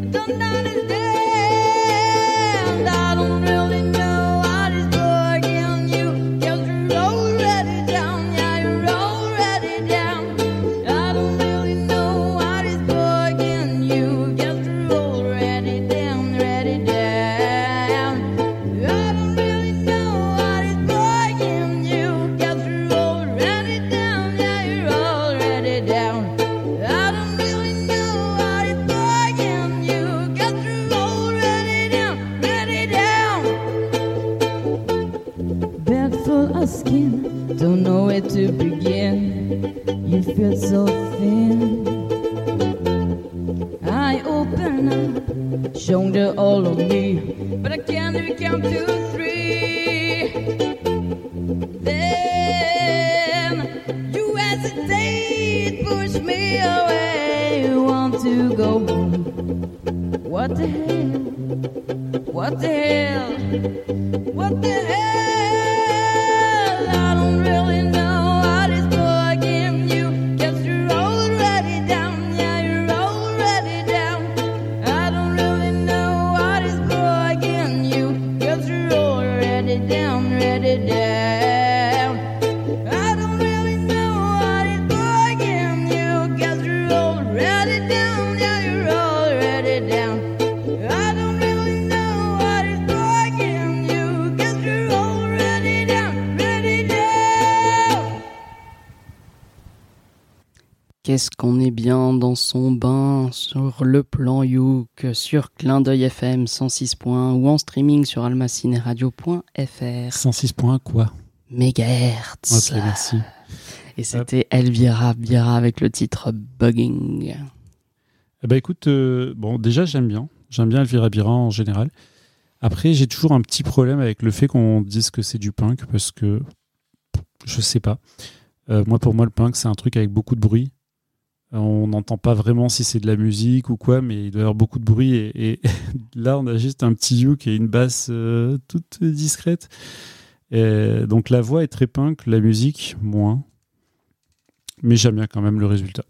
Sur le plan Youk, sur Clin d'œil FM 106 points ou en streaming sur almacineradio.fr 106 points, quoi? Mégahertz. Ok, merci. Et c'était Elvira Bira avec le titre Bugging. Eh ben écoute, euh, bon, déjà j'aime bien. J'aime bien Elvira Bira en général. Après, j'ai toujours un petit problème avec le fait qu'on dise que c'est du punk parce que je sais pas. Euh, moi, pour moi, le punk, c'est un truc avec beaucoup de bruit. On n'entend pas vraiment si c'est de la musique ou quoi, mais il doit y avoir beaucoup de bruit. Et, là, on a juste un petit youk et une basse euh, toute discrète. Donc la voix est très punk, la musique moins. Mais j'aime bien quand même le résultat.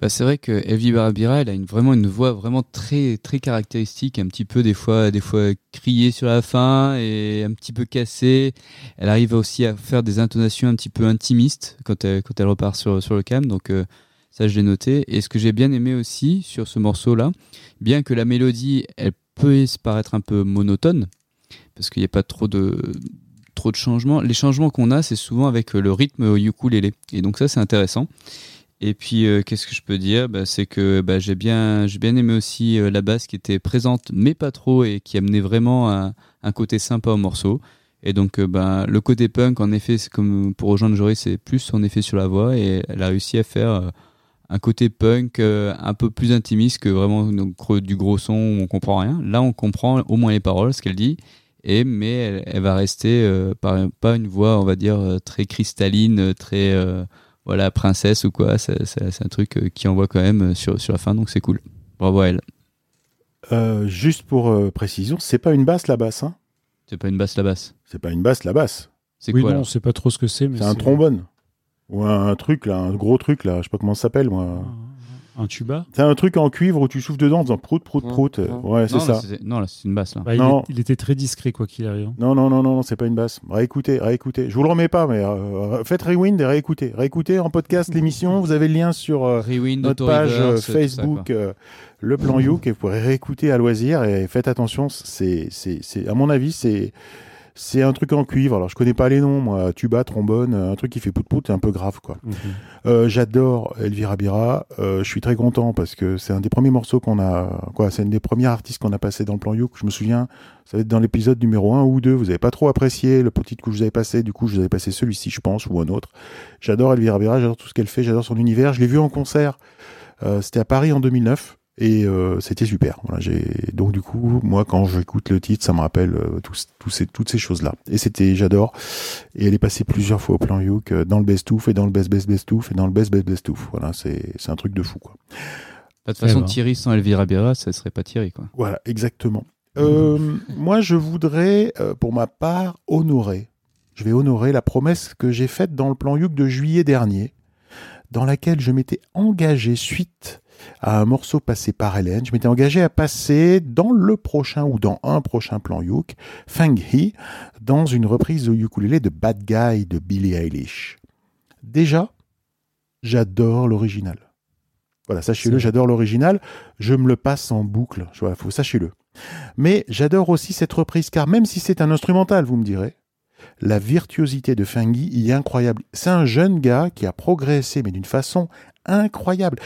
Bah, c'est vrai que Elvie Barbira, elle a une, vraiment une voix vraiment très très caractéristique, un petit peu des fois des fois criée sur la fin et un petit peu cassée. Elle arrive aussi à faire des intonations un petit peu intimistes quand elle quand elle repart sur sur le cam. Donc euh, ça je l'ai noté. Et ce que j'ai bien aimé aussi sur ce morceau là, bien que la mélodie elle peut se paraître un peu monotone parce qu'il n'y a pas trop de trop de changements. Les changements qu'on a, c'est souvent avec le rythme ukulélé. Et donc ça c'est intéressant. Et puis, euh, qu'est-ce que je peux dire? Bah, C'est que bah, j'ai bien, j'ai bien aimé aussi euh, la basse qui était présente, mais pas trop, et qui amenait vraiment un, un côté sympa au morceau. Et donc, euh, bah, le côté punk, en effet, comme pour rejoindre Jory, c'est plus en effet sur la voix, et elle a réussi à faire euh, un côté punk euh, un peu plus intimiste que vraiment donc, du gros son où on comprend rien. Là, on comprend au moins les paroles, ce qu'elle dit. Et mais elle, elle va rester euh, par- pas une voix, on va dire très cristalline, très voilà princesse ou quoi c'est un truc euh, qui envoie quand même euh, sur, sur la fin donc c'est cool bravo à elle Euh, juste pour euh, précision, c'est pas une basse la basse, hein? C'est pas une basse la basse C'est pas une basse la basse. c'est Oui, quoi non, on sait pas trop ce que c'est. mais C'est un trombone. Ou un truc là, un gros truc là, je sais pas comment ça s'appelle moi. Un tuba C'est un truc en cuivre où tu souffles dedans en faisant prout prout prout. euh, Ouais, c'est non, là, ça. c'est- non là c'est une basse là Bah, il, Non. est- il était très discret, quoi qu'il arrive. Non, non, non, non, non, c'est pas une basse. Réécoutez, réécoutez. Je vous le remets pas, mais euh, faites rewind et réécoutez. Réécoutez en podcast l'émission. Vous avez le lien sur euh, Rewind notre page euh, ça, Facebook, euh, le plan Youk, et vous pourrez réécouter à loisir. Et faites attention, c'est, c'est, c'est, à mon avis, c'est, c'est un truc en cuivre. Alors, je connais pas les noms, moi. Tuba, trombone, un truc qui fait pout pout, c'est un peu grave, quoi. Mhm. Euh, j'adore Elvira Bira. Euh, je suis très content parce que c'est un des premiers morceaux qu'on a, quoi, c'est une des premières artistes qu'on a passé dans le plan Youk. Je me souviens, ça va être dans l'épisode numéro 1 ou 2. Vous avez pas trop apprécié le petit que je vous avais passé. Du coup, je vous avais passé celui-ci, je pense, ou un autre. J'adore Elvira Bira. J'adore tout ce qu'elle fait. J'adore son univers. Je l'ai vu en concert. Euh, c'était à Paris en 2009. Et euh, c'était super. Voilà, j'ai donc du coup, moi, quand j'écoute le titre, ça me rappelle euh, tous, tous ces, toutes ces choses-là. Et c'était, j'adore. Et elle est passée plusieurs fois au plan Youk, euh, dans le best ouf et dans le best best best ouf et dans le best best best ouf. Voilà, c'est c'est un truc de fou, quoi. Bah, de toute façon va. Thierry sans Elvira Bira ça serait pas Thierry quoi Voilà, exactement. Euh, moi, je voudrais, euh, pour ma part, honorer. Je vais honorer la promesse que j'ai faite dans le plan Youk de juillet dernier, dans laquelle je m'étais engagé suite à un morceau passé par Hélène. Je m'étais engagé à passer dans le prochain ou dans un prochain plan Youk, Fang He, dans une reprise au ukulélé de Bad Guy de Billie Eilish. Déjà, j'adore l'original. Voilà, sachez-le, j'adore l'original. Je me le passe en boucle. Voilà, faut sachez-le. Mais j'adore aussi cette reprise, car même si c'est un instrumental, vous me direz, la virtuosité de Fangy y est incroyable. C'est un jeune gars qui a progressé, mais d'une façon incroyable.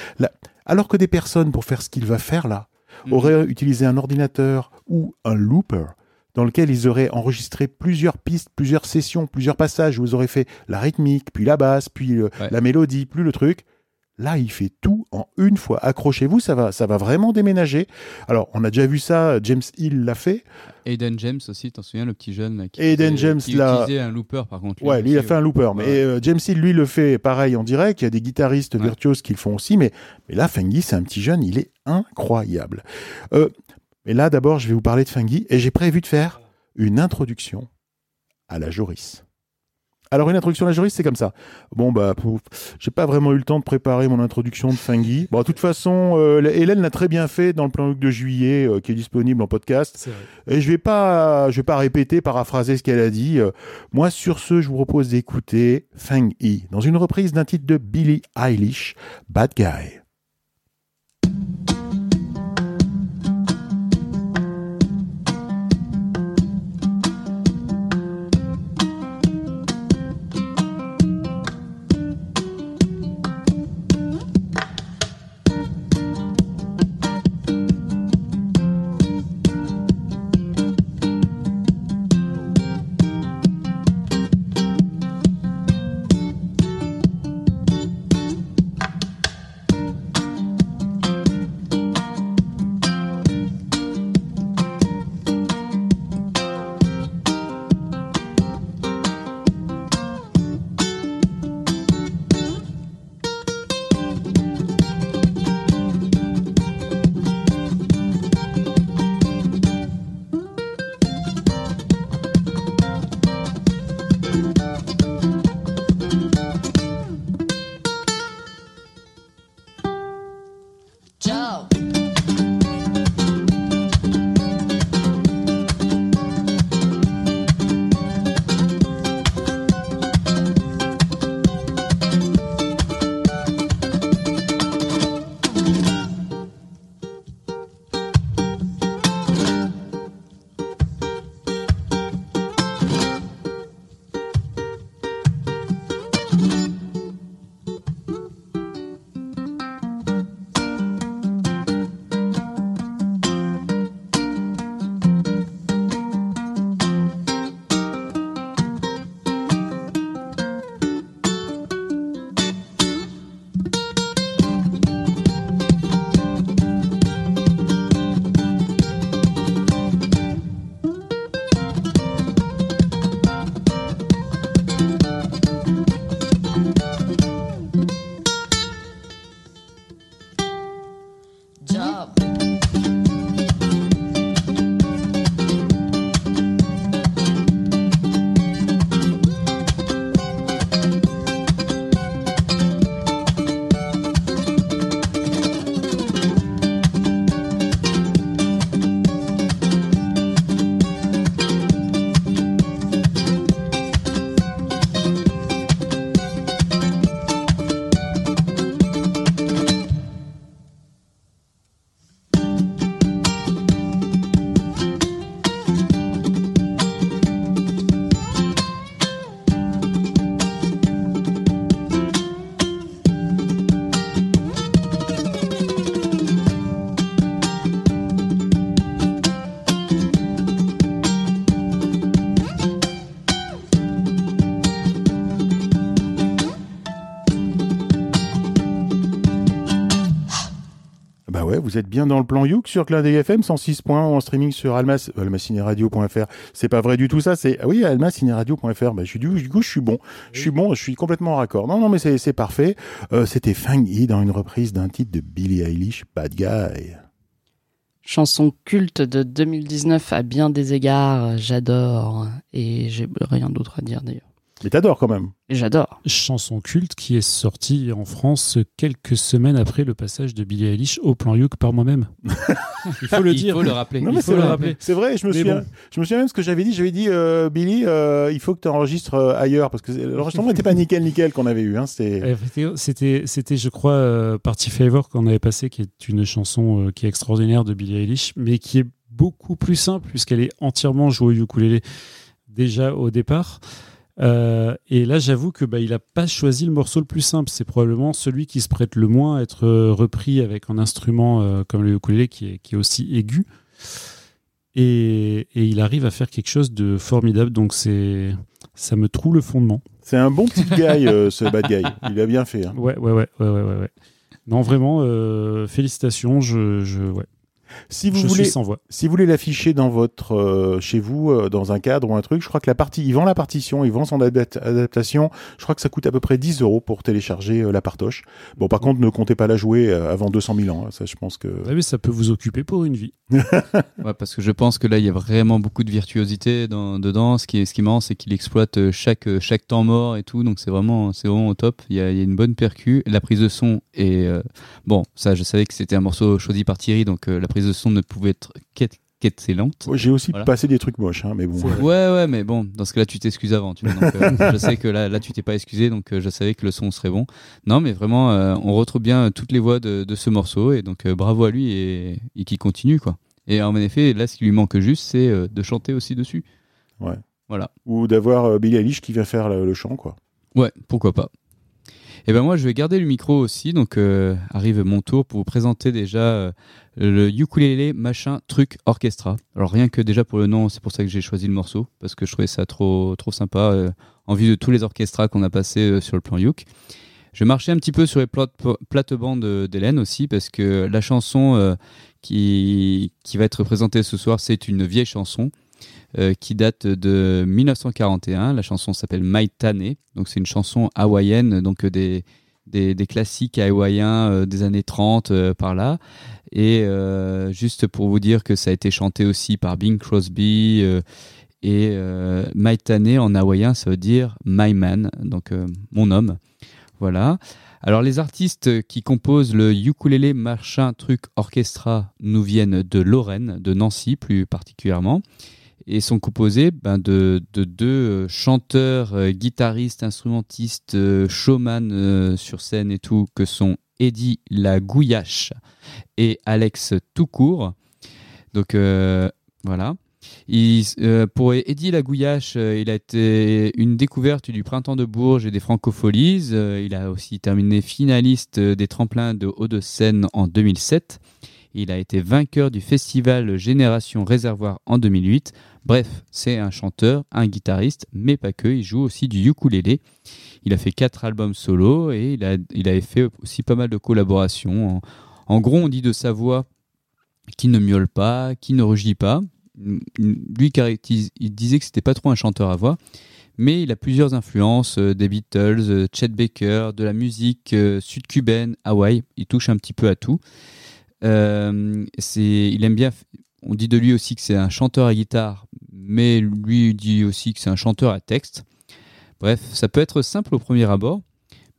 Alors que des personnes, pour faire ce qu'il va faire là, Mhm. auraient utilisé un ordinateur ou un looper, dans lequel ils auraient enregistré plusieurs pistes, plusieurs sessions, plusieurs passages, où ils auraient fait la rythmique, puis la basse, puis le- Ouais. la mélodie, plus le truc. Là, il fait tout en une fois. Accrochez-vous, ça va, ça va vraiment déménager. Alors, on a déjà vu ça, James Hill l'a fait. Aiden James aussi t'en souviens le petit jeune là, qui faisait- James, qui là- utilisait un looper par contre Ouais, lui, il a fait un looper. Mais Ouais. euh, James Hill, lui, le fait pareil en direct. Il y a des guitaristes Ouais. virtuoses qui le font aussi. Mais, mais là, Fangy, c'est un petit jeune, il est incroyable. Euh, mais là, d'abord, je vais vous parler de Fangy. Et j'ai prévu de faire une introduction à la Joris. Alors, une introduction à la Joris, c'est comme ça. Bon, bah, j'ai pas vraiment eu le temps de préparer mon introduction de Fangy. Bon, de toute façon, euh, Hélène l'a très bien fait dans le plan de juillet, euh, qui est disponible en podcast. Et je vais pas, je vais pas répéter, paraphraser ce qu'elle a dit. Euh, moi, sur ce, je vous propose d'écouter Fang Yi dans une reprise d'un titre de Billie Eilish, Bad Guy. Vous êtes bien dans le plan Youk sur Clin FM 106 points en streaming sur almas, almacineradio.fr. C'est pas vrai du tout ça, c'est, ah oui, almacineradio.fr. Bah, je suis du, coup, je suis bon. Je suis bon, je suis complètement raccord. Non, non, mais c'est, c'est parfait. Euh, c'était Fang Yi dans une reprise d'un titre de Billie Eilish, Bad Guy. Chanson culte de 2019 à bien des égards, j'adore. Et j'ai rien d'autre à dire d'ailleurs. Mais t'adores quand même. J'adore. Chanson culte qui est sortie en France quelques semaines après le passage de Billie Eilish au plan Youk par moi-même. Il faut le Il dire. faut le rappeler. Non, Il faut c'est le vrai. rappeler. C'est vrai, je me souviens, bon. je me souviens même ce que j'avais dit. J'avais dit, euh, Billy, euh, il faut que tu enregistres euh, ailleurs parce que l'enregistrement n'était pas nickel, nickel qu'on avait eu. Hein, c'était... C'était, c'était, je crois, euh, Party Favor qu'on avait passé, qui est une chanson euh, qui est extraordinaire de Billie Eilish, mais qui est beaucoup plus simple puisqu'elle est entièrement jouée au ukulélé déjà au départ. Euh, et là, j'avoue que bah, il a pas choisi le morceau le plus simple. C'est probablement celui qui se prête le moins à être euh, repris avec un instrument euh, comme le ukulélé qui est, qui est aussi aigu. Et, et il arrive à faire quelque chose de formidable. Donc c'est, ça me troue le fondement. C'est un bon petit guy, euh, ce bad guy. Il a bien fait. hein. Ouais, ouais, ouais, ouais, ouais, ouais. ouais. Non, vraiment, euh, félicitations. Je, je, ouais, Si vous je voulez, suis sans voix. si vous voulez l'afficher dans votre, euh, chez vous, euh, dans un cadre ou un truc, je crois que la partie, il vend la partition, il vend son adap- adaptation. Je crois que ça coûte à peu près 10 euros pour télécharger euh, la partoche. Bon, par contre, ne comptez pas la jouer euh, avant 200 000 ans. hein. Ça, je pense que. Ouais, mais ça peut vous occuper pour une vie. Ouais, parce que je pense que là, il y a vraiment beaucoup de virtuosité dans, dedans. Ce qui est, ce qui est marrant, c'est qu'il exploite chaque, chaque temps mort et tout. Donc, c'est vraiment, c'est vraiment au top. Il y, a, il y a une bonne percu. La prise de son est, euh, bon, ça, je savais que c'était un morceau choisi par Thierry. Donc, euh, la prise de son ne pouvait être qu'excellente. J'ai aussi Voilà. passé des trucs moches, hein, mais bon. Ouais, ouais, mais bon, dans ce cas-là, tu t'excuses avant. Tu vois, donc, euh, je sais que là, là tu t'es pas excusé, donc euh, je savais que le son serait bon. Non, mais vraiment, euh, on retrouve bien toutes les voix de, de ce morceau, et donc bravo à lui et, et qui continue, quoi. Et en effet, là, ce qui lui manque juste, c'est de chanter aussi dessus. Ouais. Voilà. Ou d'avoir Billie Eilish qui vient faire le, le chant, quoi. Ouais, pourquoi pas. Et ben moi, je vais garder le micro aussi, donc euh, arrive mon tour pour vous présenter déjà euh, le ukulélé machin truc orchestra. Alors rien que déjà pour le nom, c'est pour ça que j'ai choisi le morceau parce que je trouvais ça trop trop sympa euh, en vue de tous les orchestras qu'on a passés euh, sur le plan uk. Je marchais un petit peu sur les plate- plates-bandes d'Hélène aussi parce que la chanson euh, qui qui va être présentée ce soir, c'est une vieille chanson qui date de 1941. La chanson s'appelle Maitane, donc c'est une chanson hawaïenne, donc des, des, classiques hawaïens des années 30 euh, par là. Et euh, juste pour vous dire que ça a été chanté aussi par Bing Crosby. euh, et euh, Maitane en hawaïen, ça veut dire my man, donc mon homme. Voilà. Alors les artistes qui composent le ukulélé machin truc orchestra nous viennent de Lorraine, de Nancy plus particulièrement et sont composés ben, de, de deux chanteurs, guitaristes, instrumentistes, euh, showman sur scène et tout, que sont Eddie Lagouillache et Alex Toucourt. Donc euh, voilà. Il, euh, pour Eddie Lagouillache, euh, il a été une découverte du Printemps de Bourges et des Francopholies. Il a aussi terminé finaliste des tremplins de Hauts-de-Seine en 2007. Il a été vainqueur du festival Génération Réservoir en 2008. Bref, c'est un chanteur, un guitariste, mais pas que. Il joue aussi du ukulélé. Il a fait quatre albums solo et il, a, avait fait aussi pas mal de collaborations. En, gros, on dit de sa voix qui ne miaule pas, qui ne rugit pas. Lui, il disait que c'était pas trop un chanteur à voix, mais il a plusieurs influences euh, des Beatles, euh, Chet Baker, de la musique euh, sud-cubaine, Hawaï. Il touche un petit peu à tout. Euh, il aime bien. On dit de lui aussi que c'est un chanteur à guitare, mais lui dit aussi que c'est un chanteur à texte. Bref, ça peut être simple au premier abord,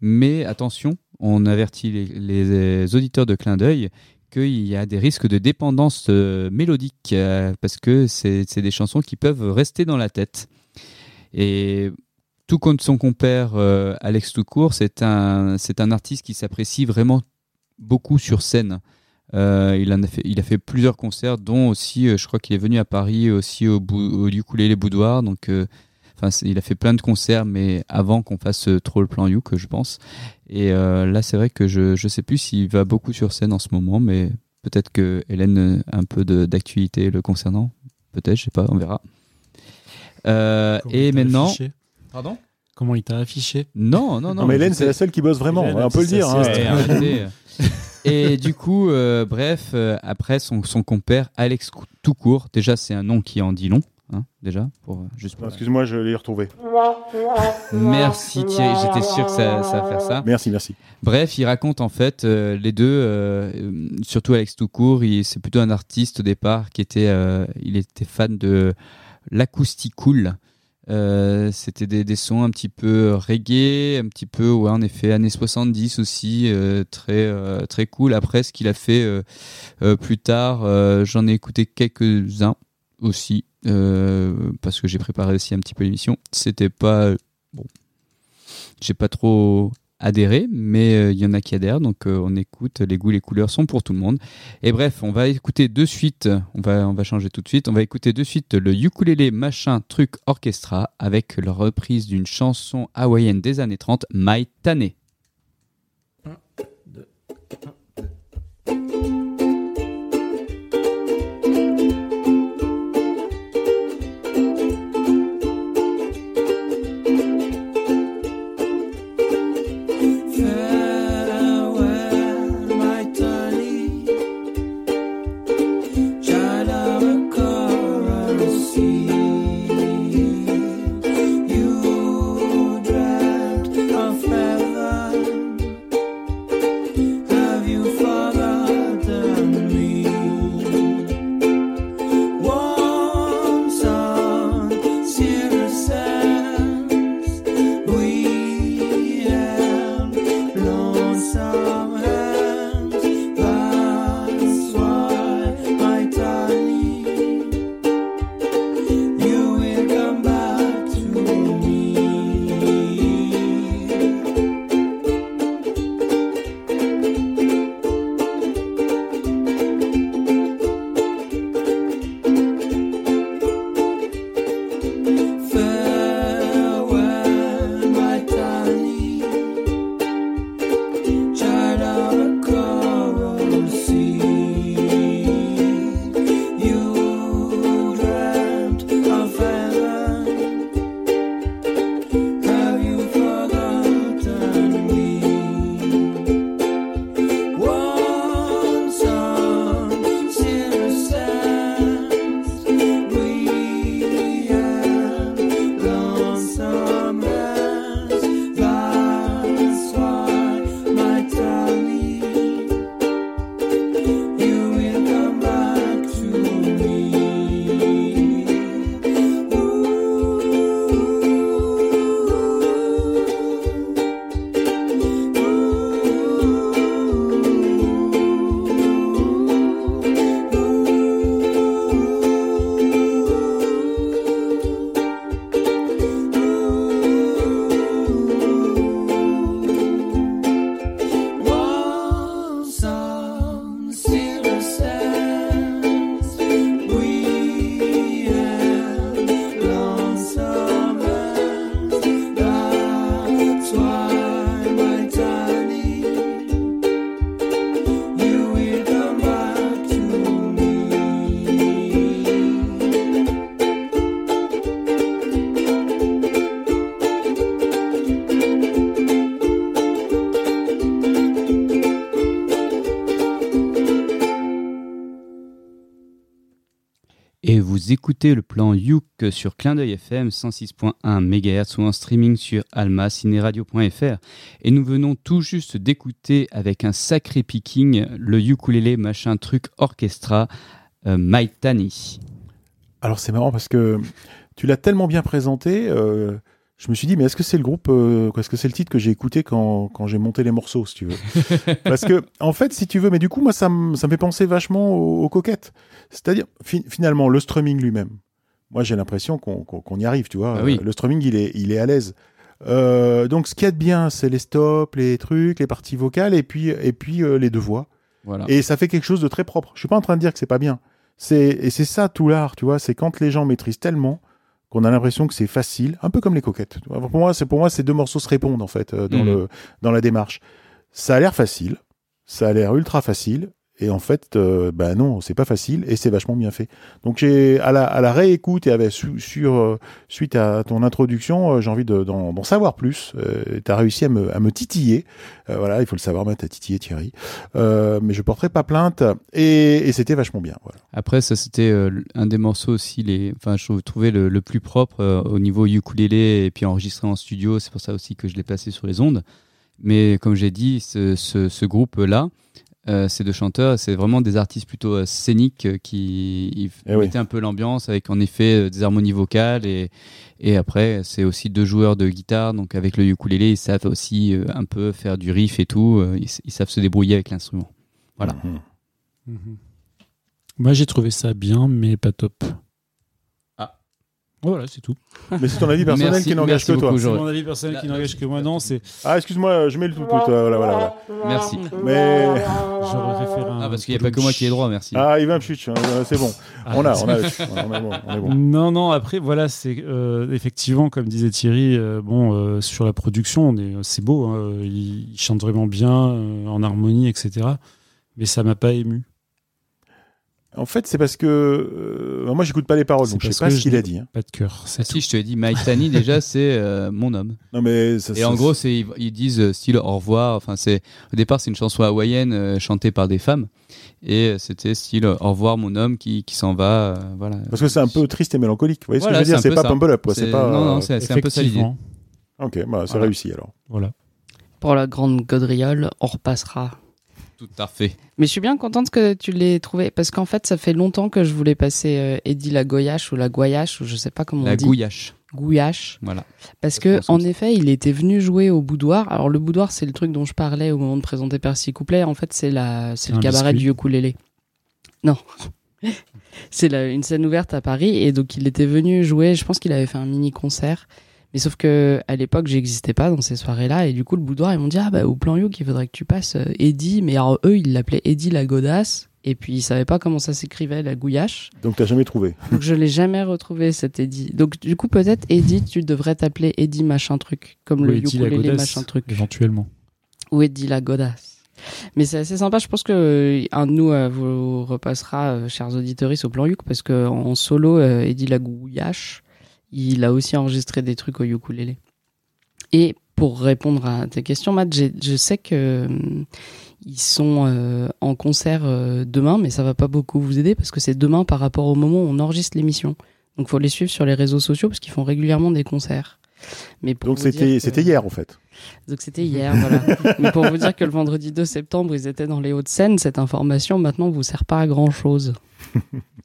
mais attention, on avertit les, auditeurs de clin d'œil qu'il y a des risques de dépendance euh, mélodique euh, parce que c'est des chansons qui peuvent rester dans la tête. Et tout comme son compère Alex Toucourt, c'est un artiste qui s'apprécie vraiment beaucoup sur scène. Euh, il, en a fait, il a fait plusieurs concerts, dont aussi, euh, je crois qu'il est venu à Paris aussi au, bou, au ukulélé boudoir. Donc, euh, enfin, il a fait plein de concerts, mais avant qu'on fasse euh, trop le plan You, que je pense. Et euh, là, c'est vrai que je je sais plus s'il va beaucoup sur scène en ce moment, mais peut-être que Hélène a un peu de- d'actualité le concernant. Peut-être, je sais pas, on verra. Euh, et il t'a maintenant, affiché pardon? Comment il t'a affiché? Non, non, non. Non, mais Hélène, c'est la seule qui bosse vraiment, Hélène, on peut le c'est dire. Et du coup, euh, bref, euh, après son, son compère Alex Cou- Toucourt, déjà c'est un nom qui en dit long, hein, déjà, pour, euh, juste pour- Excuse-moi, je l'ai retrouvé. Merci Thierry, j'étais sûr que ça, ça va faire ça. Merci, merci. Bref, il raconte en fait euh, les deux, euh, surtout Alex Toucourt, c'est plutôt un artiste au départ qui était, il était fan de l'acousticool. Euh, C'était des, des sons un petit peu reggae, un petit peu, ouais, en effet, années 70 aussi, euh, très, euh, très cool. Après, ce qu'il a fait euh, euh, plus tard, euh, j'en ai écouté quelques-uns aussi, euh, parce que j'ai préparé aussi un petit peu l'émission. C'était pas, euh, bon, j'ai pas trop adhérer, mais euh, il y en a qui adhèrent, donc euh, on écoute, les goûts, les couleurs sont pour tout le monde. Et bref, on va écouter de suite, on va, on va changer tout de suite, on va écouter de suite le ukulélé machin truc orchestra avec la reprise d'une chanson hawaïenne des années 30, My Tane. 1, 2, 1, 2. Écoutez le plan Youk sur Clin d'œil FM 106.1 MHz ou en streaming sur alma-cinéradio.fr. Et nous venons tout juste d'écouter avec un sacré picking le ukulélé machin truc orchestra euh, My Tani. Alors c'est marrant parce que tu l'as tellement bien présenté, euh, je me suis dit mais est-ce que c'est le groupe, euh, est-ce que c'est le titre que j'ai écouté quand, quand j'ai monté les morceaux, si tu veux? Parce que en fait, si tu veux, mais du coup moi ça me ça me fait penser vachement aux, aux coquettes. C'est-à-dire fi- finalement le strumming lui-même. Moi j'ai l'impression qu'on qu'on y arrive, tu vois. Ah oui. Le strumming il est il est à l'aise. Euh, donc ce qu'il y a de bien, c'est les stops, les trucs, les parties vocales et puis et puis euh, les deux voix. Voilà. Et ça fait quelque chose de très propre. Je suis pas en train de dire que c'est pas bien. C'est et c'est ça tout l'art, tu vois. C'est quand les gens maîtrisent tellement qu'on a l'impression que c'est facile, un peu comme les coquettes. Pour moi, c'est pour moi ces deux morceaux se répondent en fait euh, dans Mhm. le dans la démarche. Ça a l'air facile, ça a l'air ultra facile, Et en fait, euh, bah non, c'est pas facile et c'est vachement bien fait. Donc j'ai à la, à la réécoute et avec su- sur euh, suite à ton introduction, euh, j'ai envie de- d'en d'en savoir plus. Euh, T'as réussi à me, à me titiller. Voilà, il faut le savoir, mais t'as titillé Thierry. Mais je porterai pas plainte et, et c'était vachement bien. Après, ça c'était un des morceaux aussi, les, enfin, je trouvais le, le plus propre au niveau ukulélé et puis enregistré en studio. C'est pour ça aussi que je l'ai placé sur les ondes. Mais comme j'ai dit, ce, ce, ce groupe-là, euh, ces deux chanteurs, c'est vraiment des artistes plutôt euh, scéniques euh, qui ils Eh oui. mettaient un peu l'ambiance avec en effet des harmonies vocales et, et après c'est aussi deux joueurs de guitare donc avec le ukulélé ils savent aussi euh, un peu faire du riff et tout, euh, ils, ils savent se débrouiller avec l'instrument. Voilà. Mhm. Mhm. Moi, j'ai trouvé ça bien, mais pas top. Ah. Voilà, c'est tout. Mais c'est ton avis personnel Merci- qui n'engage que toi. C'est mon avis personnel qui n'engage que moi. Non, c'est. Ah, excuse-moi, je mets le tout. tout, voilà, voilà, voilà. Merci. Mais J'aurais préféré un. Ah parce qu'il n'y a pas que moi qui ai droit, merci. ah, il va me chuter, c'est bon. Ah, On a, on a, on est bon, on est bon. Non, non, après, voilà, c'est euh, effectivement, comme disait Thierry, euh, bon, euh, sur la production, on est- c'est beau, hein, il, il chante vraiment bien, euh, en harmonie, etc. Mais ça m'a pas ému. En fait, c'est parce que euh, moi, j'écoute pas les paroles, donc je sais pas ce qu'il a dit. hein. Pas de cœur, c'est si, je te l'ai dit, Mike Tani, déjà, c'est euh, mon homme. Non, mais ça, Et ça- en gros, c'est ils, ils disent euh, style au revoir. Enfin, c'est au départ, c'est une chanson hawaïenne euh, chantée par des femmes, et euh, c'était style au revoir mon homme qui, qui s'en va. euh, voilà. parce que c'est un peu triste et mélancolique. Vous voyez ce Voilà, que je veux dire c'est un peu pas ça. Pumble Up, quoi. C'est pas. non, non, c'est c'est un peu ça l'idée. Effectivement. Ok, bah, c'est Voilà. réussi alors. Voilà. Pour la grande gaudriole, on repassera. Tout à fait. Mais je suis bien contente que tu l'aies trouvé parce qu'en fait, ça fait longtemps que je voulais passer euh, Eddie la Goyache ou la Goyache ou je sais pas comment La on dit. gouillache. Gouyache. Voilà. Parce que, en effet, il était venu jouer au boudoir. Alors, le boudoir, c'est le truc dont je parlais au moment de présenter Percy Couplet. En fait, c'est la, c'est le cabaret biscuit. du ukulélé. Non. c'est la- une scène ouverte à Paris. Et donc, il était venu jouer. Je pense qu'il avait fait un mini concert. Mais sauf que, à l'époque, j'existais pas dans ces soirées-là. Et du coup, le boudoir, ils m'ont dit, ah, bah, au plan Youk, il faudrait que tu passes euh, Eddie. Mais alors, eux, ils l'appelaient Eddie la godasse. Et puis, ils savaient pas comment ça s'écrivait, la gouillache. Donc, t'as jamais trouvé. Donc je l'ai jamais retrouvé cet Eddie. Donc du coup peut-être Eddie, tu devrais t'appeler Eddie machin truc, comme Ou le Eddie la ukulélé godasse, machin truc, Éventuellement. ou Eddie la godasse. Mais c'est assez sympa. Je pense que euh, un de nous euh, vous repassera, euh, chers auditeurs, au plan Yuk, parce que en solo, euh, Eddie la gouillache, il a aussi enregistré des trucs au ukulélé. Et pour répondre à tes questions, Matt, je sais que hum, ils sont euh, en concert euh, demain, mais ça va pas beaucoup vous aider parce que c'est demain par rapport au moment où on enregistre l'émission. Donc faut les suivre sur les réseaux sociaux parce qu'ils font régulièrement des concerts. Mais pour Donc, que- c'était hier, en fait. Donc c'était hier, voilà. Mais pour vous dire que le vendredi 2 septembre, ils étaient dans les Hauts-de-Seine, cette information maintenant vous sert pas à grand chose.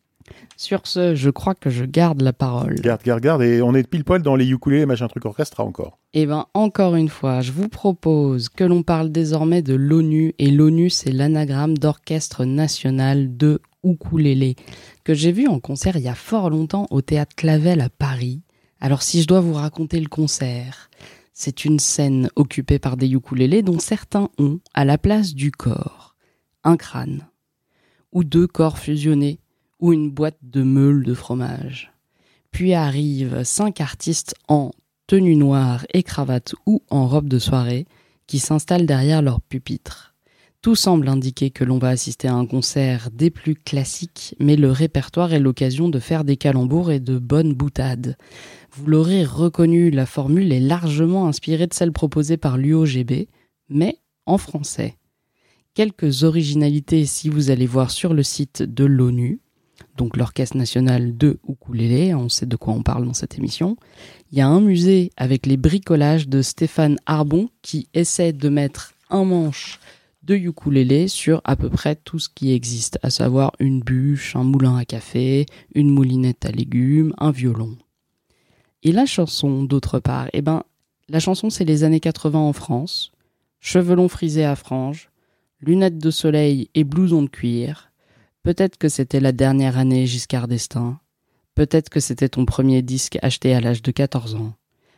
Sur ce, je crois que je garde la parole. Garde, garde, garde. Et on est pile poil dans les ukulélés, machin truc orchestra encore. Eh ben, encore une fois, je vous propose que l'on parle désormais de l'ONU, et l'ONU, c'est l'anagramme d'Orchestre National de Ukulélé, que j'ai vu en concert il y a fort longtemps au Théâtre Clavel à Paris. Alors, si je dois vous raconter le concert, c'est une scène occupée par des ukulélés dont certains ont, à la place du corps, un crâne, ou deux corps fusionnés, ou une boîte de meules de fromage. Puis arrivent cinq artistes en tenue noire et cravate ou en robe de soirée qui s'installent derrière leur pupitre. Tout semble indiquer que l'on va assister à un concert des plus classiques, mais le répertoire est l'occasion de faire des calembours et de bonnes boutades. Vous l'aurez reconnu, la formule est largement inspirée de celle proposée par l'UOGB, mais en français. Quelques originalités si vous allez voir sur le site de l'ONU, donc l'Orchestre national de ukulélé, on sait de quoi on parle dans cette émission. Il y a un musée avec les bricolages de Stéphane Arbon qui essaie de mettre un manche de ukulélé sur à peu près tout ce qui existe, à savoir une bûche, un moulin à café, une moulinette à légumes, un violon. Et la chanson, d'autre part, eh ben, la chanson c'est les années 80 en France, cheveux longs frisés à franges, lunettes de soleil et blouson de cuir, Peut-être que c'était la dernière année Giscard d'Estaing. Peut-être que c'était ton premier disque acheté à l'âge de 14 ans.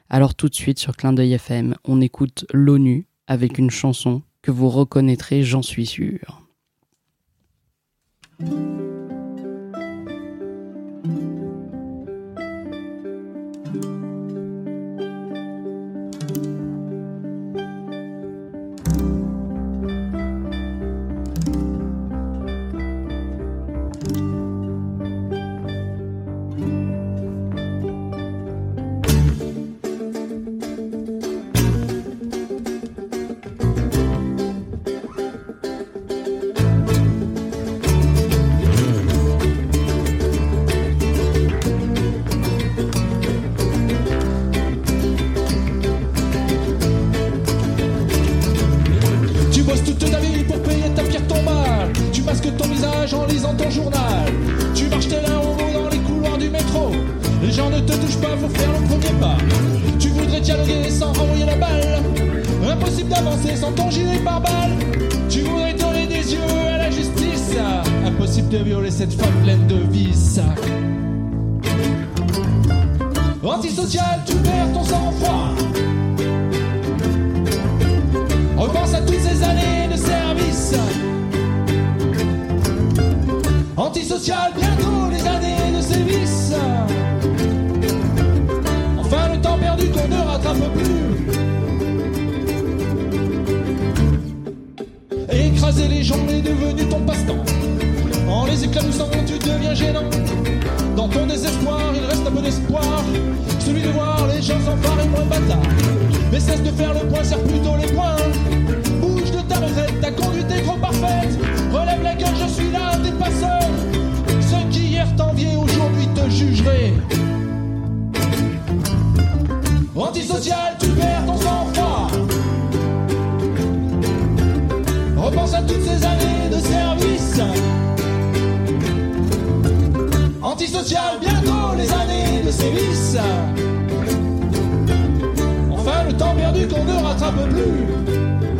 Alors tout de suite sur Clin d'œil FM, on écoute l'ONU avec une chanson que vous reconnaîtrez, j'en suis sûr. Pas, faut faire le premier pas. Tu voudrais dialoguer sans envoyer la balle. Impossible d'avancer sans ton gilet par balle. Tu voudrais donner des yeux à la justice. Impossible de violer cette femme pleine de vices. Antisocial, tu perds ton sang-froid. Repense à toutes ces années de service. Antisocial, bientôt les années de sévices. Perdu qu'on ne rattrape plus. Écraser les gens est devenu ton passe-temps. En les éclaboussant, tu deviens gênant. Dans ton désespoir, il reste un peu d'espoir. Celui de voir les gens s'emparer moins bâtards. Mais cesse de faire le point, serre plutôt les points. Bouge de ta retraite, ta conduite est trop parfaite. Relève la gueule, je suis là, t'es pas seul. Ceux qui hier t'enviaient, aujourd'hui te jugeraient. Antisocial, tu perds ton sang-froid. Repense à toutes ces années de service. Antisocial, bientôt les années de sévices. Enfin, le temps perdu qu'on ne rattrape plus.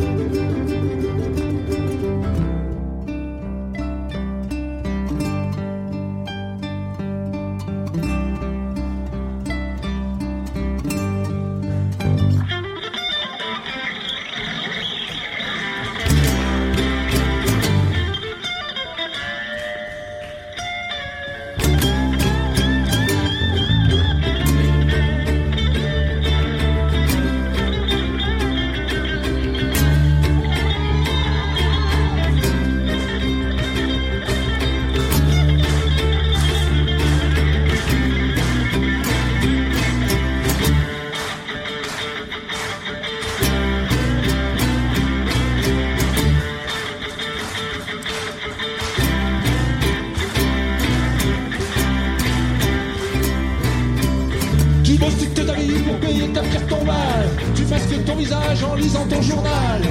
Pour payer ta pierre tombale. Tu masques ton visage en lisant ton journal.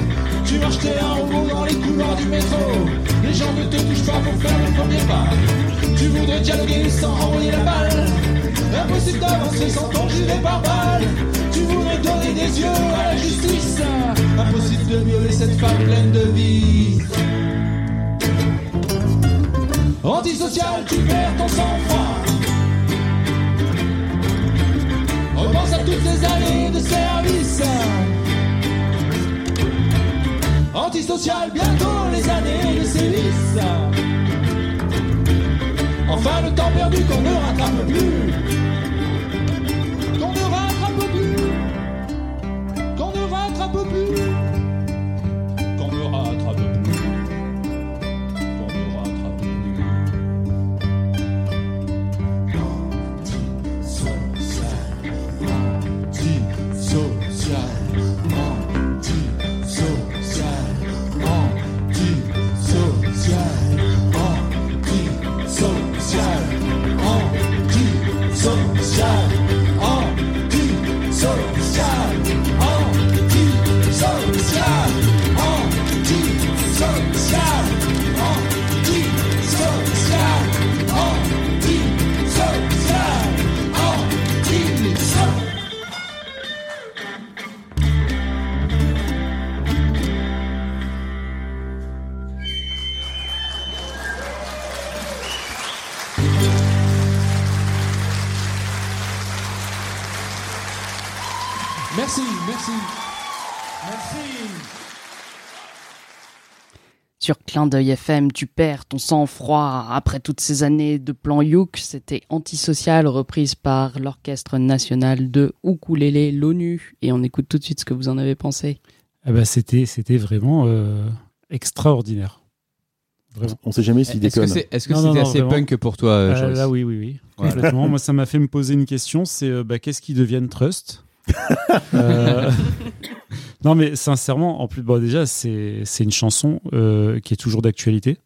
Tu marches tes robot dans les couloirs du métro. Les gens ne te touchent pas pour faire le premier pas. Tu voudrais dialoguer sans envoyer la balle. Impossible d'avancer sans ton gilet par balle. Tu voudrais donner des yeux à la justice. Impossible de violer cette femme pleine de vie. Antisocial, tu perds ton sang-froid. Repense à toutes ces années de service. Antisocial, bientôt les années de sévices. Enfin, le temps perdu qu'on ne rattrape plus. Clin d'œil FM, tu perds ton sang-froid. Après toutes ces années de plan Youk, c'était Antisocial, reprise par l'Orchestre National de Ukulélé, l'ONU. Et on écoute tout de suite ce que vous en avez pensé. Ah bah, c'était, c'était vraiment euh, extraordinaire. Vraiment. On sait jamais s'il Est-ce que déconne. c'est- est-ce que Non, c'était non, non, assez vraiment. punk pour toi, euh, Joris là, oui, oui, oui. Complètement. Moi, ça m'a fait me poser une question c'est euh, bah, qu'est-ce qui devienne Trust? Euh, Non, mais sincèrement, en plus, bon, déjà, c'est, c'est une chanson euh, qui est toujours d'actualité.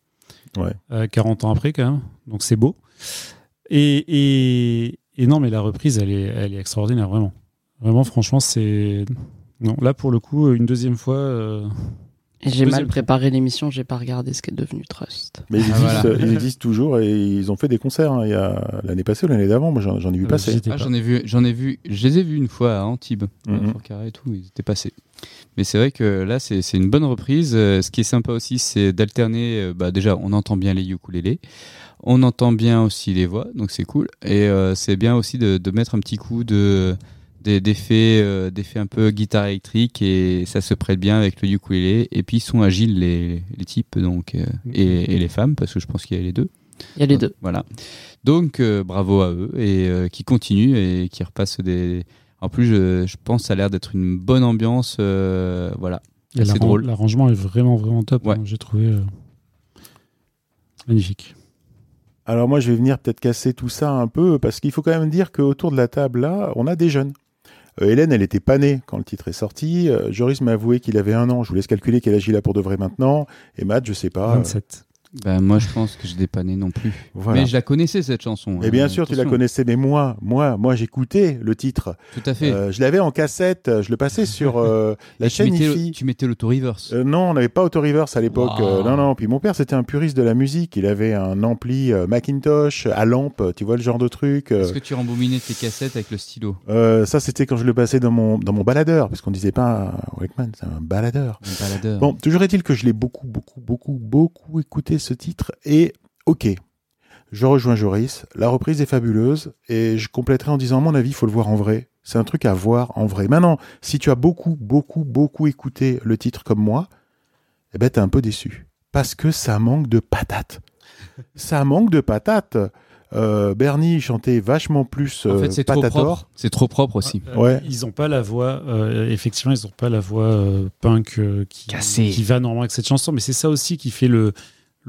Ouais. Euh, 40 ans après, quand même. Donc, c'est beau. Et, et, et non, mais la reprise, elle est, elle est extraordinaire, vraiment. Vraiment, franchement, c'est. Non, là, pour le coup, une deuxième fois, euh, J'ai mal préparé l'émission, j'ai pas regardé ce qui est devenu Trust. Mais ils Ah, existent, voilà. ils existent toujours et ils ont fait des concerts hein, il y a l'année passée ou l'année d'avant. Moi, j'en ai vu Euh, passer. Ah, pas. j'en ai vu, j'en ai vu, je les ai vus une fois à Antibes, Mhm. à Forcaré et tout, ils étaient passés. Mais c'est vrai que là, c'est une bonne reprise. Euh, Ce qui est sympa aussi, c'est d'alterner. euh, Bah, déjà, on entend bien les ukulélés, on entend bien aussi les voix, donc c'est cool. Et euh, c'est bien aussi de, de mettre un petit coup de d'effets, euh, un peu guitare électrique et ça se prête bien avec le ukulélé. Et puis ils sont agiles les, les types donc euh, et, et les femmes parce que je pense qu'il y a les deux. Il y a les deux. Voilà. Donc euh, bravo à eux et euh, qui continuent et qui repassent des. En plus, je, je pense que ça a l'air d'être une bonne ambiance. euh, voilà. Et c'est drôle. L'arrangement est vraiment, vraiment top. Ouais. hein, J'ai trouvé euh, magnifique. Alors moi, je vais venir peut-être casser tout ça un peu parce qu'il faut quand même dire qu'autour de la table là, on a des jeunes. Euh, Hélène, elle était pas née quand le titre est sorti. Euh, Joris m'a avoué qu'il avait un an. Je vous laisse calculer quel âge il a pour de vrai maintenant. Et Matt, je sais pas. euh, 27. Ben, moi, je pense que je né non plus. Voilà. Mais je la connaissais cette chanson. Et bien hein, sûr, tu la connaissais, mais moi, moi, moi, j'écoutais le titre. Tout à fait. Euh, je l'avais en cassette. Je le passais sur euh, la tu chaîne mettais, IFI. le- tu mettais l'auto-reverse. Euh, non, on n'avait pas Auto-Reverse à l'époque. Wow. Non, non. Puis mon père, c'était un puriste de la musique. Il avait un ampli Macintosh à lampe. Tu vois le genre de truc. Est-ce que tu rembobinais tes cassettes avec le stylo? Ça, c'était quand je le passais dans mon dans mon baladeur, parce qu'on disait pas Walkman, c'est un baladeur. Un baladeur. Bon, toujours est-il que je l'ai beaucoup, beaucoup, beaucoup, beaucoup écouté ce titre. Et ok, je rejoins Joris. La reprise est fabuleuse et je compléterai en disant, à mon avis, il faut le voir en vrai. C'est un truc à voir en vrai. Maintenant, si tu as beaucoup, beaucoup, beaucoup écouté le titre comme moi, eh ben, t'es un peu déçu. Parce que ça manque de patates. ça manque de patates. Euh, Bernie chantait vachement plus en euh, fait, c'est trop patator. propre. C'est trop propre aussi. Euh, Ouais. Ils n'ont pas la voix, euh, effectivement, ils n'ont pas la voix euh, punk euh, qui va normalement avec cette chanson, mais c'est ça aussi qui fait le,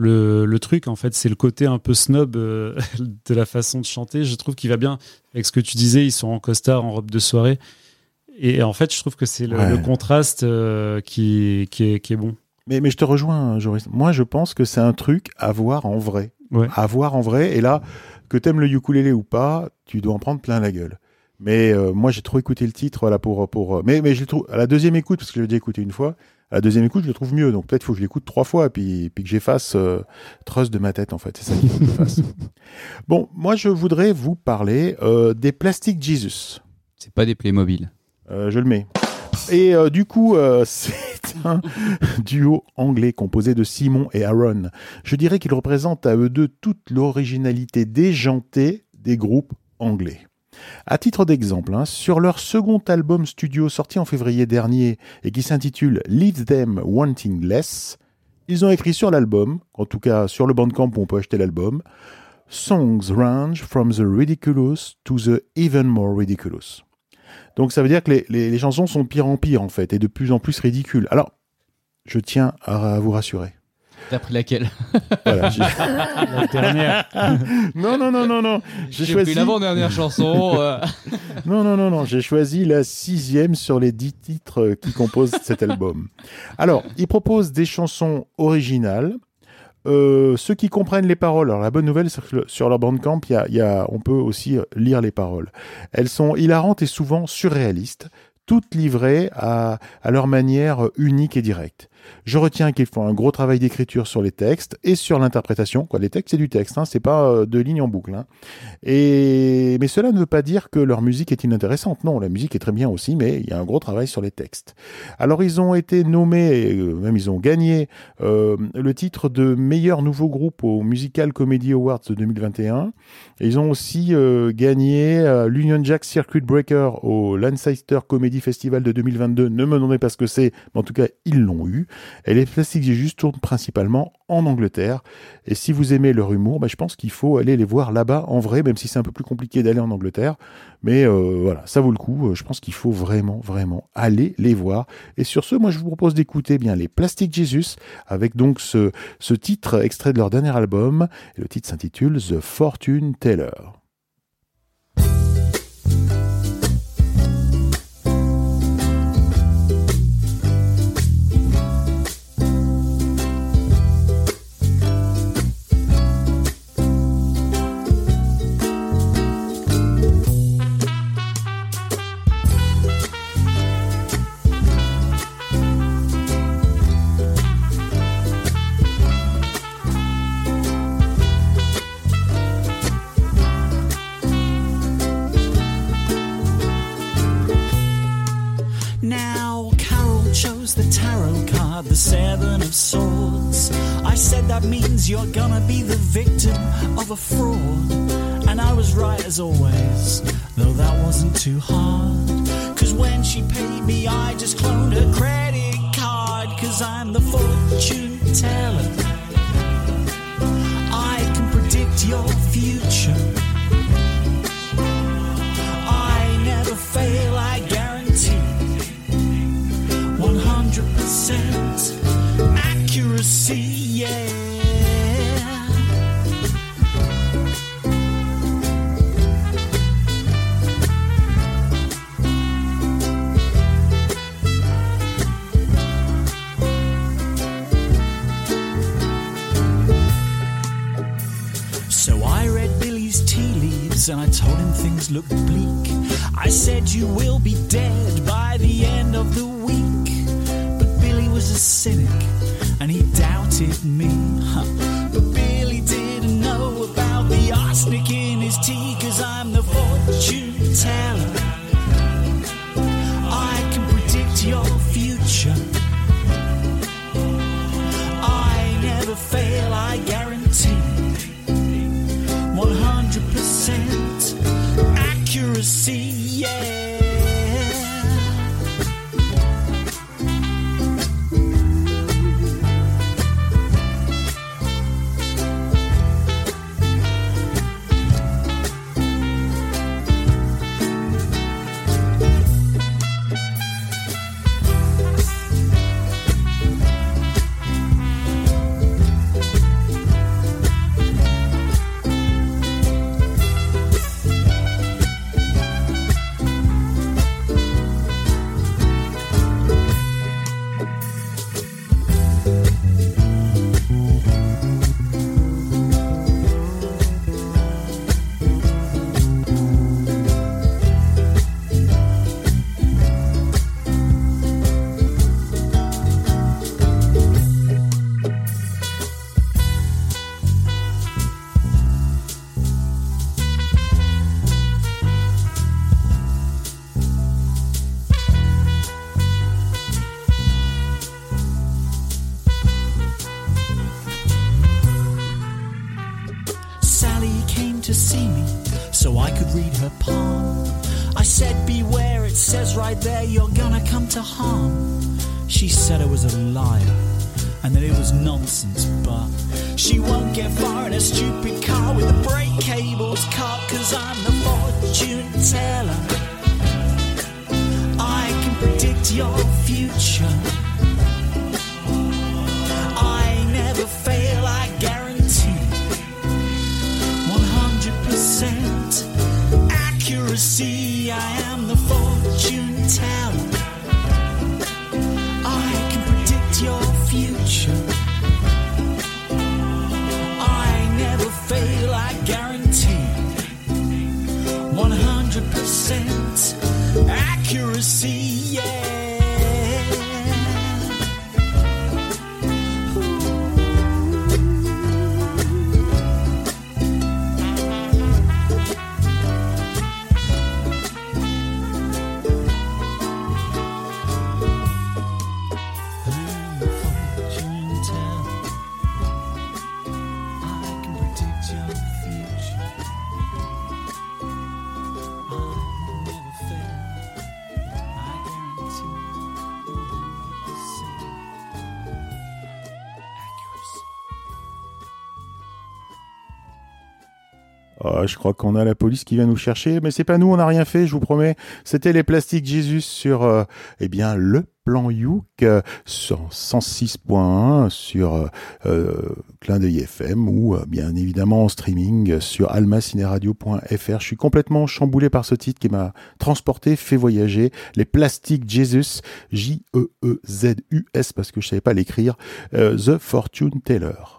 le, le truc, en fait, c'est le côté un peu snob euh, de la façon de chanter. Je trouve qu'il va bien avec ce que tu disais, ils sont en costard, en robe de soirée. Et en fait, je trouve que c'est le, Ouais. le contraste euh, qui, qui, est, qui est bon. Mais, mais je te rejoins, Joris. Moi, je pense que c'est un truc à voir en vrai. Ouais. À voir en vrai. Et là, que t'aimes le ukulélé ou pas, tu dois en prendre plein la gueule. Mais euh, moi, j'ai trop écouté le titre, voilà, pour pour. Mais mais je le trouve à la deuxième écoute, parce que je l'ai déjà écouté une fois. À la deuxième écoute, je le trouve mieux. Donc peut-être faut que je l'écoute trois fois, puis puis que j'efface euh, Trust de ma tête, en fait. C'est ça qu'il faut que je fasse. Bon, moi, je voudrais vous parler euh, des Plastic Jesus. C'est pas des Playmobil. Euh, je le mets. Et euh, du coup, euh, c'est un duo anglais composé de Simon et Aaron. Je dirais qu'ils représentent à eux deux toute l'originalité déjantée des groupes anglais. À titre d'exemple, hein, sur leur second album studio sorti en février dernier et qui s'intitule Leave Them Wanting Less, ils ont écrit sur l'album, en tout cas sur le bandcamp où on peut acheter l'album, Songs range from the ridiculous to the even more ridiculous. Donc ça veut dire que les, chansons sont pire en pire en fait et de plus en plus ridicules. Alors, je tiens à vous rassurer. T'as pris laquelle Voilà, La dernière. non, non, non, non, non. J'ai choisi. l'avant-dernière chanson. euh. Non, non, non, non. J'ai choisi la sixième sur les dix titres qui composent cet album. Alors, il propose des chansons originales. Euh, ceux qui comprennent les paroles, alors la bonne nouvelle, c'est que sur leur bandcamp, il y a, y a, on peut aussi lire les paroles. Elles sont hilarantes et souvent surréalistes, toutes livrées à, à leur manière unique et directe. Je retiens qu'ils font un gros travail d'écriture sur les textes et sur l'interprétation. Les textes, c'est du texte, hein, c'est pas euh, de lignes en boucle. Hein. Et mais cela ne veut pas dire que leur musique est inintéressante. Non, la musique est très bien aussi, mais il y a un gros travail sur les textes. Alors ils ont été nommés, euh, même ils ont gagné euh, le titre de meilleur nouveau groupe au Musical Comedy Awards de 2021. Et ils ont aussi gagné l'Union Jack Circuit Breaker au Lancaster Comedy Festival de 2022. Ne me demandez pas ce que c'est, mais en tout cas ils l'ont eu. Et les Plastic Jesus tournent principalement en Angleterre. Et si vous aimez leur humour, bah, je pense qu'il faut aller les voir là-bas en vrai, même si c'est un peu plus compliqué d'aller en Angleterre. Mais euh, voilà, ça vaut le coup. Euh, Je pense qu'il faut vraiment, vraiment aller les voir. Et sur ce, moi, je vous propose d'écouter bien les Plastic Jesus avec donc ce, titre extrait de leur dernier album. Le titre s'intitule The Fortune Teller. Seven of swords. I said that means you're gonna be the victim of a fraud. And I was right as always, though that wasn't too hard. Cause when she paid me, I just cloned her credit card. Cause I'm the fortune teller. I can predict your future. Accuracy, yeah. So I read Billy's tea leaves and I told him things looked bleak. I said you will be dead by the end of the week. But Billy was a cynic and he doubted me. But Billy didn't know about the arsenic in his tea cause I'm the fortune teller. I can predict your future. I never fail, I guarantee. 100% accuracy, yeah. Je crois qu'on a la police qui vient nous chercher, mais c'est pas nous, on n'a rien fait, je vous promets. C'était les plastiques Jésus sur, euh, eh bien, le plan Youk euh, sur 106.1 sur euh, euh, Clin d'œil FM ou euh, bien évidemment en streaming sur almacineradio.fr. Je suis complètement chamboulé par ce titre qui m'a transporté, fait voyager. Les plastiques Jesus, J-E-E-Z-U-S parce que je savais pas l'écrire. euh, The Fortune Teller.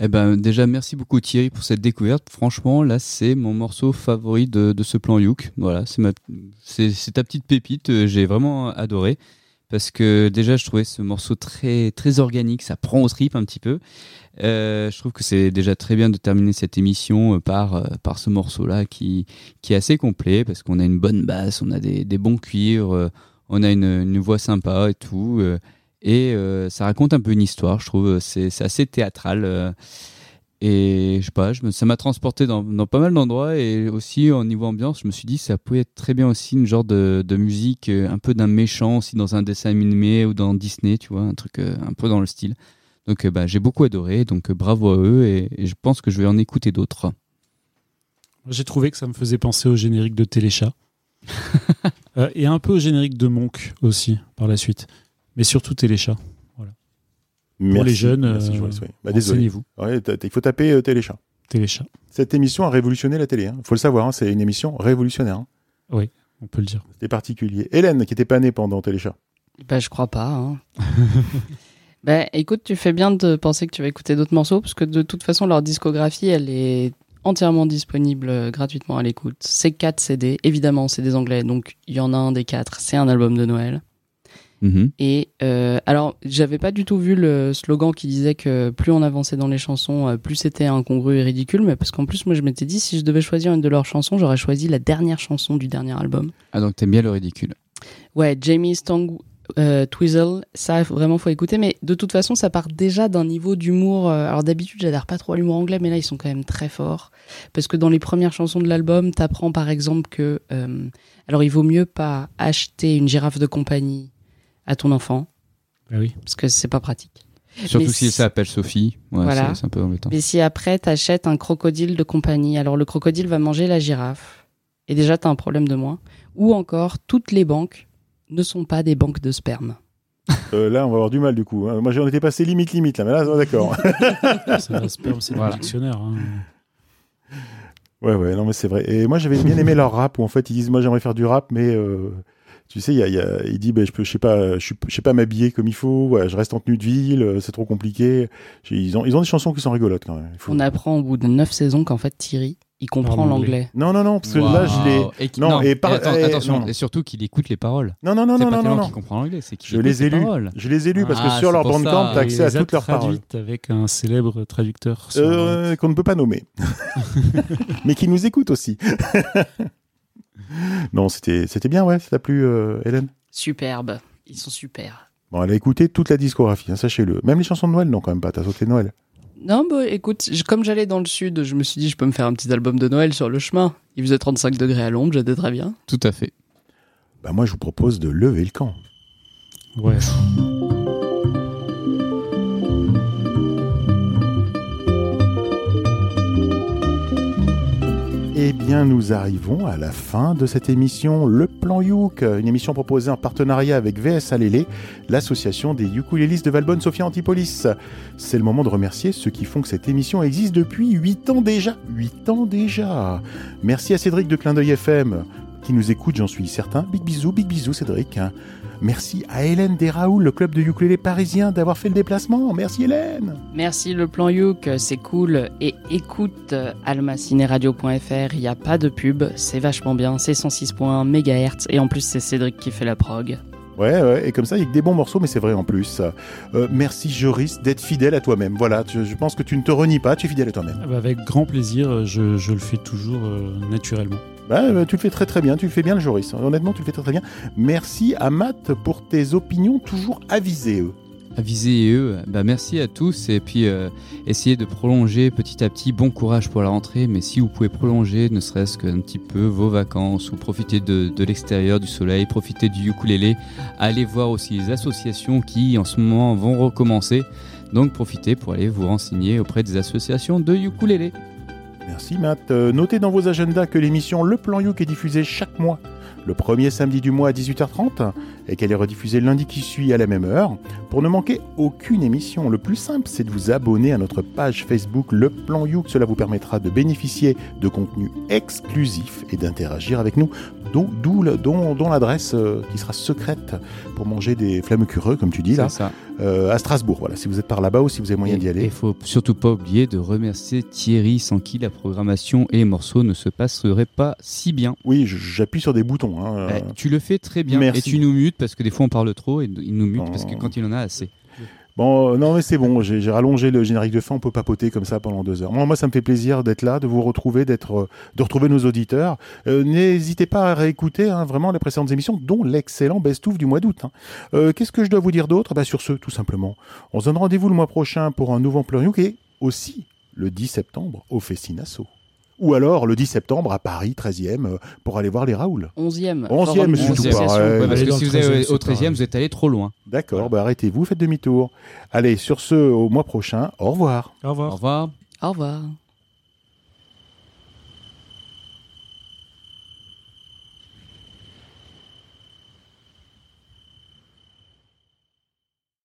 Eh ben, déjà, merci beaucoup Thierry pour cette découverte. Franchement, là, c'est mon morceau favori de, de ce plan Youk. Voilà, c'est ma, c'est, ta petite pépite. euh, J'ai vraiment adoré parce que déjà, je trouvais ce morceau très, très organique. Ça prend au trip un petit peu. Euh, je trouve que c'est déjà très bien de terminer cette émission euh, par, euh, par ce morceau-là qui, qui est assez complet parce qu'on a une bonne basse, on a des, des bons cuivres, on a une, une voix sympa et tout. Euh, Et euh, ça raconte un peu une histoire, je trouve. C'est c'est assez théâtral. euh, et je sais pas, ça m'a transporté dans, pas mal d'endroits. Et aussi, au niveau ambiance, je me suis dit, ça pouvait être très bien aussi une genre de, musique, euh, un peu d'un méchant aussi dans un dessin animé ou dans Disney, tu vois, un truc euh, un peu dans le style. Donc, euh, bah, j'ai beaucoup adoré. Donc, euh, bravo à eux. Et, je pense que je vais en écouter d'autres. J'ai trouvé que ça me faisait penser au générique de Téléchat. Euh, et un peu au générique de Monk aussi, par la suite. Mais surtout Téléchat. Merci. les jeunes, Merci, euh, oui. Bah, désolé. Ouais, il faut taper euh, Téléchat. Téléchat, Cette émission a révolutionné la télé. Il faut le savoir, hein, c'est une émission révolutionnaire. hein. on peut le dire. C'était particulier. Hélène, qui était pas née pendant Téléchat. Bah, je crois pas. Hein. bah, écoute, tu fais bien de penser que tu vas écouter d'autres morceaux, parce que de toute façon, leur discographie, elle est entièrement disponible euh, gratuitement à l'écoute. C'est quatre CD, évidemment, c'est des anglais, donc il y en a un des quatre, c'est un album de Noël. Mhm. Et euh, alors, j'avais pas du tout vu le slogan qui disait que plus on avançait dans les chansons, euh, plus c'était incongru et ridicule, mais parce qu'en plus, moi, je m'étais dit, si je devais choisir une de leurs chansons, j'aurais choisi la dernière chanson du dernier album. Ah, donc t'aimes bien le ridicule. Ouais, Jamie Stong euh, Twizzle, ça vraiment faut écouter, mais de toute façon ça part déjà d'un niveau d'humour. euh, alors d'habitude j'adhère pas trop à l'humour anglais, mais là ils sont quand même très forts parce que dans les premières chansons de l'album, t'apprends par exemple que euh, alors il vaut mieux pas acheter une girafe de compagnie à ton enfant Bah oui. parce que c'est pas pratique. Surtout Mais si ça s'appelle Sophie. Ouais, Voilà. c'est- un peu embêtant. Mais si après t'achètes un crocodile de compagnie, alors le crocodile va manger la girafe et déjà t'as un problème de moins. Ou encore toutes les banques ne sont pas des banques de sperme. Euh, là, on va avoir du mal du coup. hein. Moi, j'en étais passé limite, limite là. Mais là, d'accord. C'est un sperme, c'est Voilà. le dictionnaire. hein. ouais, ouais, non, mais c'est vrai. Et moi, j'avais bien aimé leur rap où en fait, ils disent Moi, j'aimerais faire du rap, mais euh, tu sais, il, y a, il y a- il dit bah, Je peux, je sais pas, je, suis- je sais pas m'habiller comme il faut, ouais, je reste en tenue de ville, euh, c'est trop compliqué. Ils ont, ils ont des chansons qui sont rigolotes quand même. Il faut- On apprend au bout de neuf saisons qu'en fait Thierry, il comprend l'anglais. Non, non, non, parce que là, je l'ai. Et qui- Non, non, et par- attends- et- attention, non. et surtout qu'il écoute les paroles. Non, non, non, non, pas non, non. comprend l'anglais, c'est qu'il Je les ai lus. paroles. Je les ai lus parce Ah, que sur c'est leur bandcamp, t'as accès à toutes leurs paroles. avec un célèbre traducteur. sur- Euh, qu'on ne peut pas nommer. Mais qui nous écoute aussi. non, c'était c'était bien, ouais. Ça t'a plu, euh, Hélène? Superbe. Ils sont super. Bon, elle a écouté toute la discographie, hein, sachez-le. Même les chansons de Noël, non, quand même pas. T'as sauté Noël. Non, bah écoute, je- comme j'allais dans le sud, je me suis dit, je peux me faire un petit album de Noël sur le chemin. Il faisait 35 degrés à l'ombre, j'étais très bien. Tout à fait. Bah, moi, je vous propose de lever le camp. Ouais. Eh bien, nous arrivons à la fin de cette émission Le Plan Youk, une émission proposée en partenariat avec VS Alélé, l'association des ukulélistes de Valbonne Sophia Antipolis. C'est le moment de remercier ceux qui font que cette émission existe depuis 8 ans déjà. 8 ans déjà. Merci à Cédric de Clin d'œil FM qui nous écoute, j'en suis certain. Big bisous, big bisous Cédric. Merci à Hélène Desraoul, le club de ukulélé parisien, d'avoir fait le déplacement. Merci Hélène. Merci le plan Youk, c'est cool. Et écoute almacineradio.fr, il n'y a pas de pub, c'est vachement bien, c'est 106.1 MHz et en plus c'est Cédric qui fait la prog. Ouais, ouais, et comme ça, il y a que des bons morceaux, mais c'est vrai en plus. Euh, merci Joris d'être fidèle à toi-même. Voilà, je, je pense que tu ne te renies pas, tu es fidèle à toi-même. Ah bah, avec grand plaisir, je, je le fais toujours euh, naturellement. Bah, euh, tu le fais très très bien, tu le fais bien le Joris. Honnêtement, tu le fais très très bien. Merci à Matt pour tes opinions toujours avisées. eux. Avisez et eux, bah merci à tous et puis euh, essayez de prolonger petit à petit. Bon courage pour la rentrée, mais si vous pouvez prolonger, ne serait-ce qu'un petit peu vos vacances ou profiter de, de l'extérieur, du soleil, profiter du ukulélé, allez voir aussi les associations qui en ce moment vont recommencer. Donc profitez pour aller vous renseigner auprès des associations de ukulélé. Merci Matt. Euh, notez dans vos agendas que l'émission Le Plan Youk est diffusée chaque mois, le premier samedi du mois à 18h30, et qu'elle est rediffusée lundi qui suit à la même heure. Pour ne manquer aucune émission, le plus simple, c'est de vous abonner à notre page Facebook Le Plan Youk. Cela vous permettra de bénéficier de contenus exclusifs et d'interagir avec nous, dont, dont, dont l'adresse euh, qui sera secrète pour manger des flammes cureux, comme tu dis là, ça. euh, à Strasbourg. Voilà, si vous êtes par là-bas ou si vous avez moyen d'y aller. il faut surtout pas oublier de remercier Thierry sans qui la programmation et les morceaux ne se passeraient pas si bien. Oui, j'appuie sur des boutons. hein. Eh, tu le fais très bien merci. et tu nous mutes parce que des fois on parle trop et il nous mute Oh. parce que quand il en a assez. Bon, euh, non mais c'est bon, j'ai rallongé le générique de fin, on peut papoter comme ça pendant deux heures. Moi, ça me fait plaisir d'être là, de vous retrouver, euh, de retrouver nos auditeurs. Euh, N'hésitez pas à réécouter hein, vraiment les précédentes émissions, dont l'excellent best-of du mois d'août. hein. Qu'est-ce que je dois vous dire d'autre? Bah, Sur ce, tout simplement, on se donne rendez-vous le mois prochain pour un nouveau Pluriou et aussi le 10 septembre au Festinasso. Ou alors le 10 septembre à Paris, 13e, euh, pour aller voir les Raoul. 11e. 11e, Forum c'est tout d'association. pareil. Ouais, parce que si vous 13e, au c'est 13e, pareil. vous êtes allé trop loin. D'accord, bah arrêtez-vous, faites demi-tour. Allez, sur ce, au mois prochain, au revoir. Au revoir. Au revoir. Au revoir.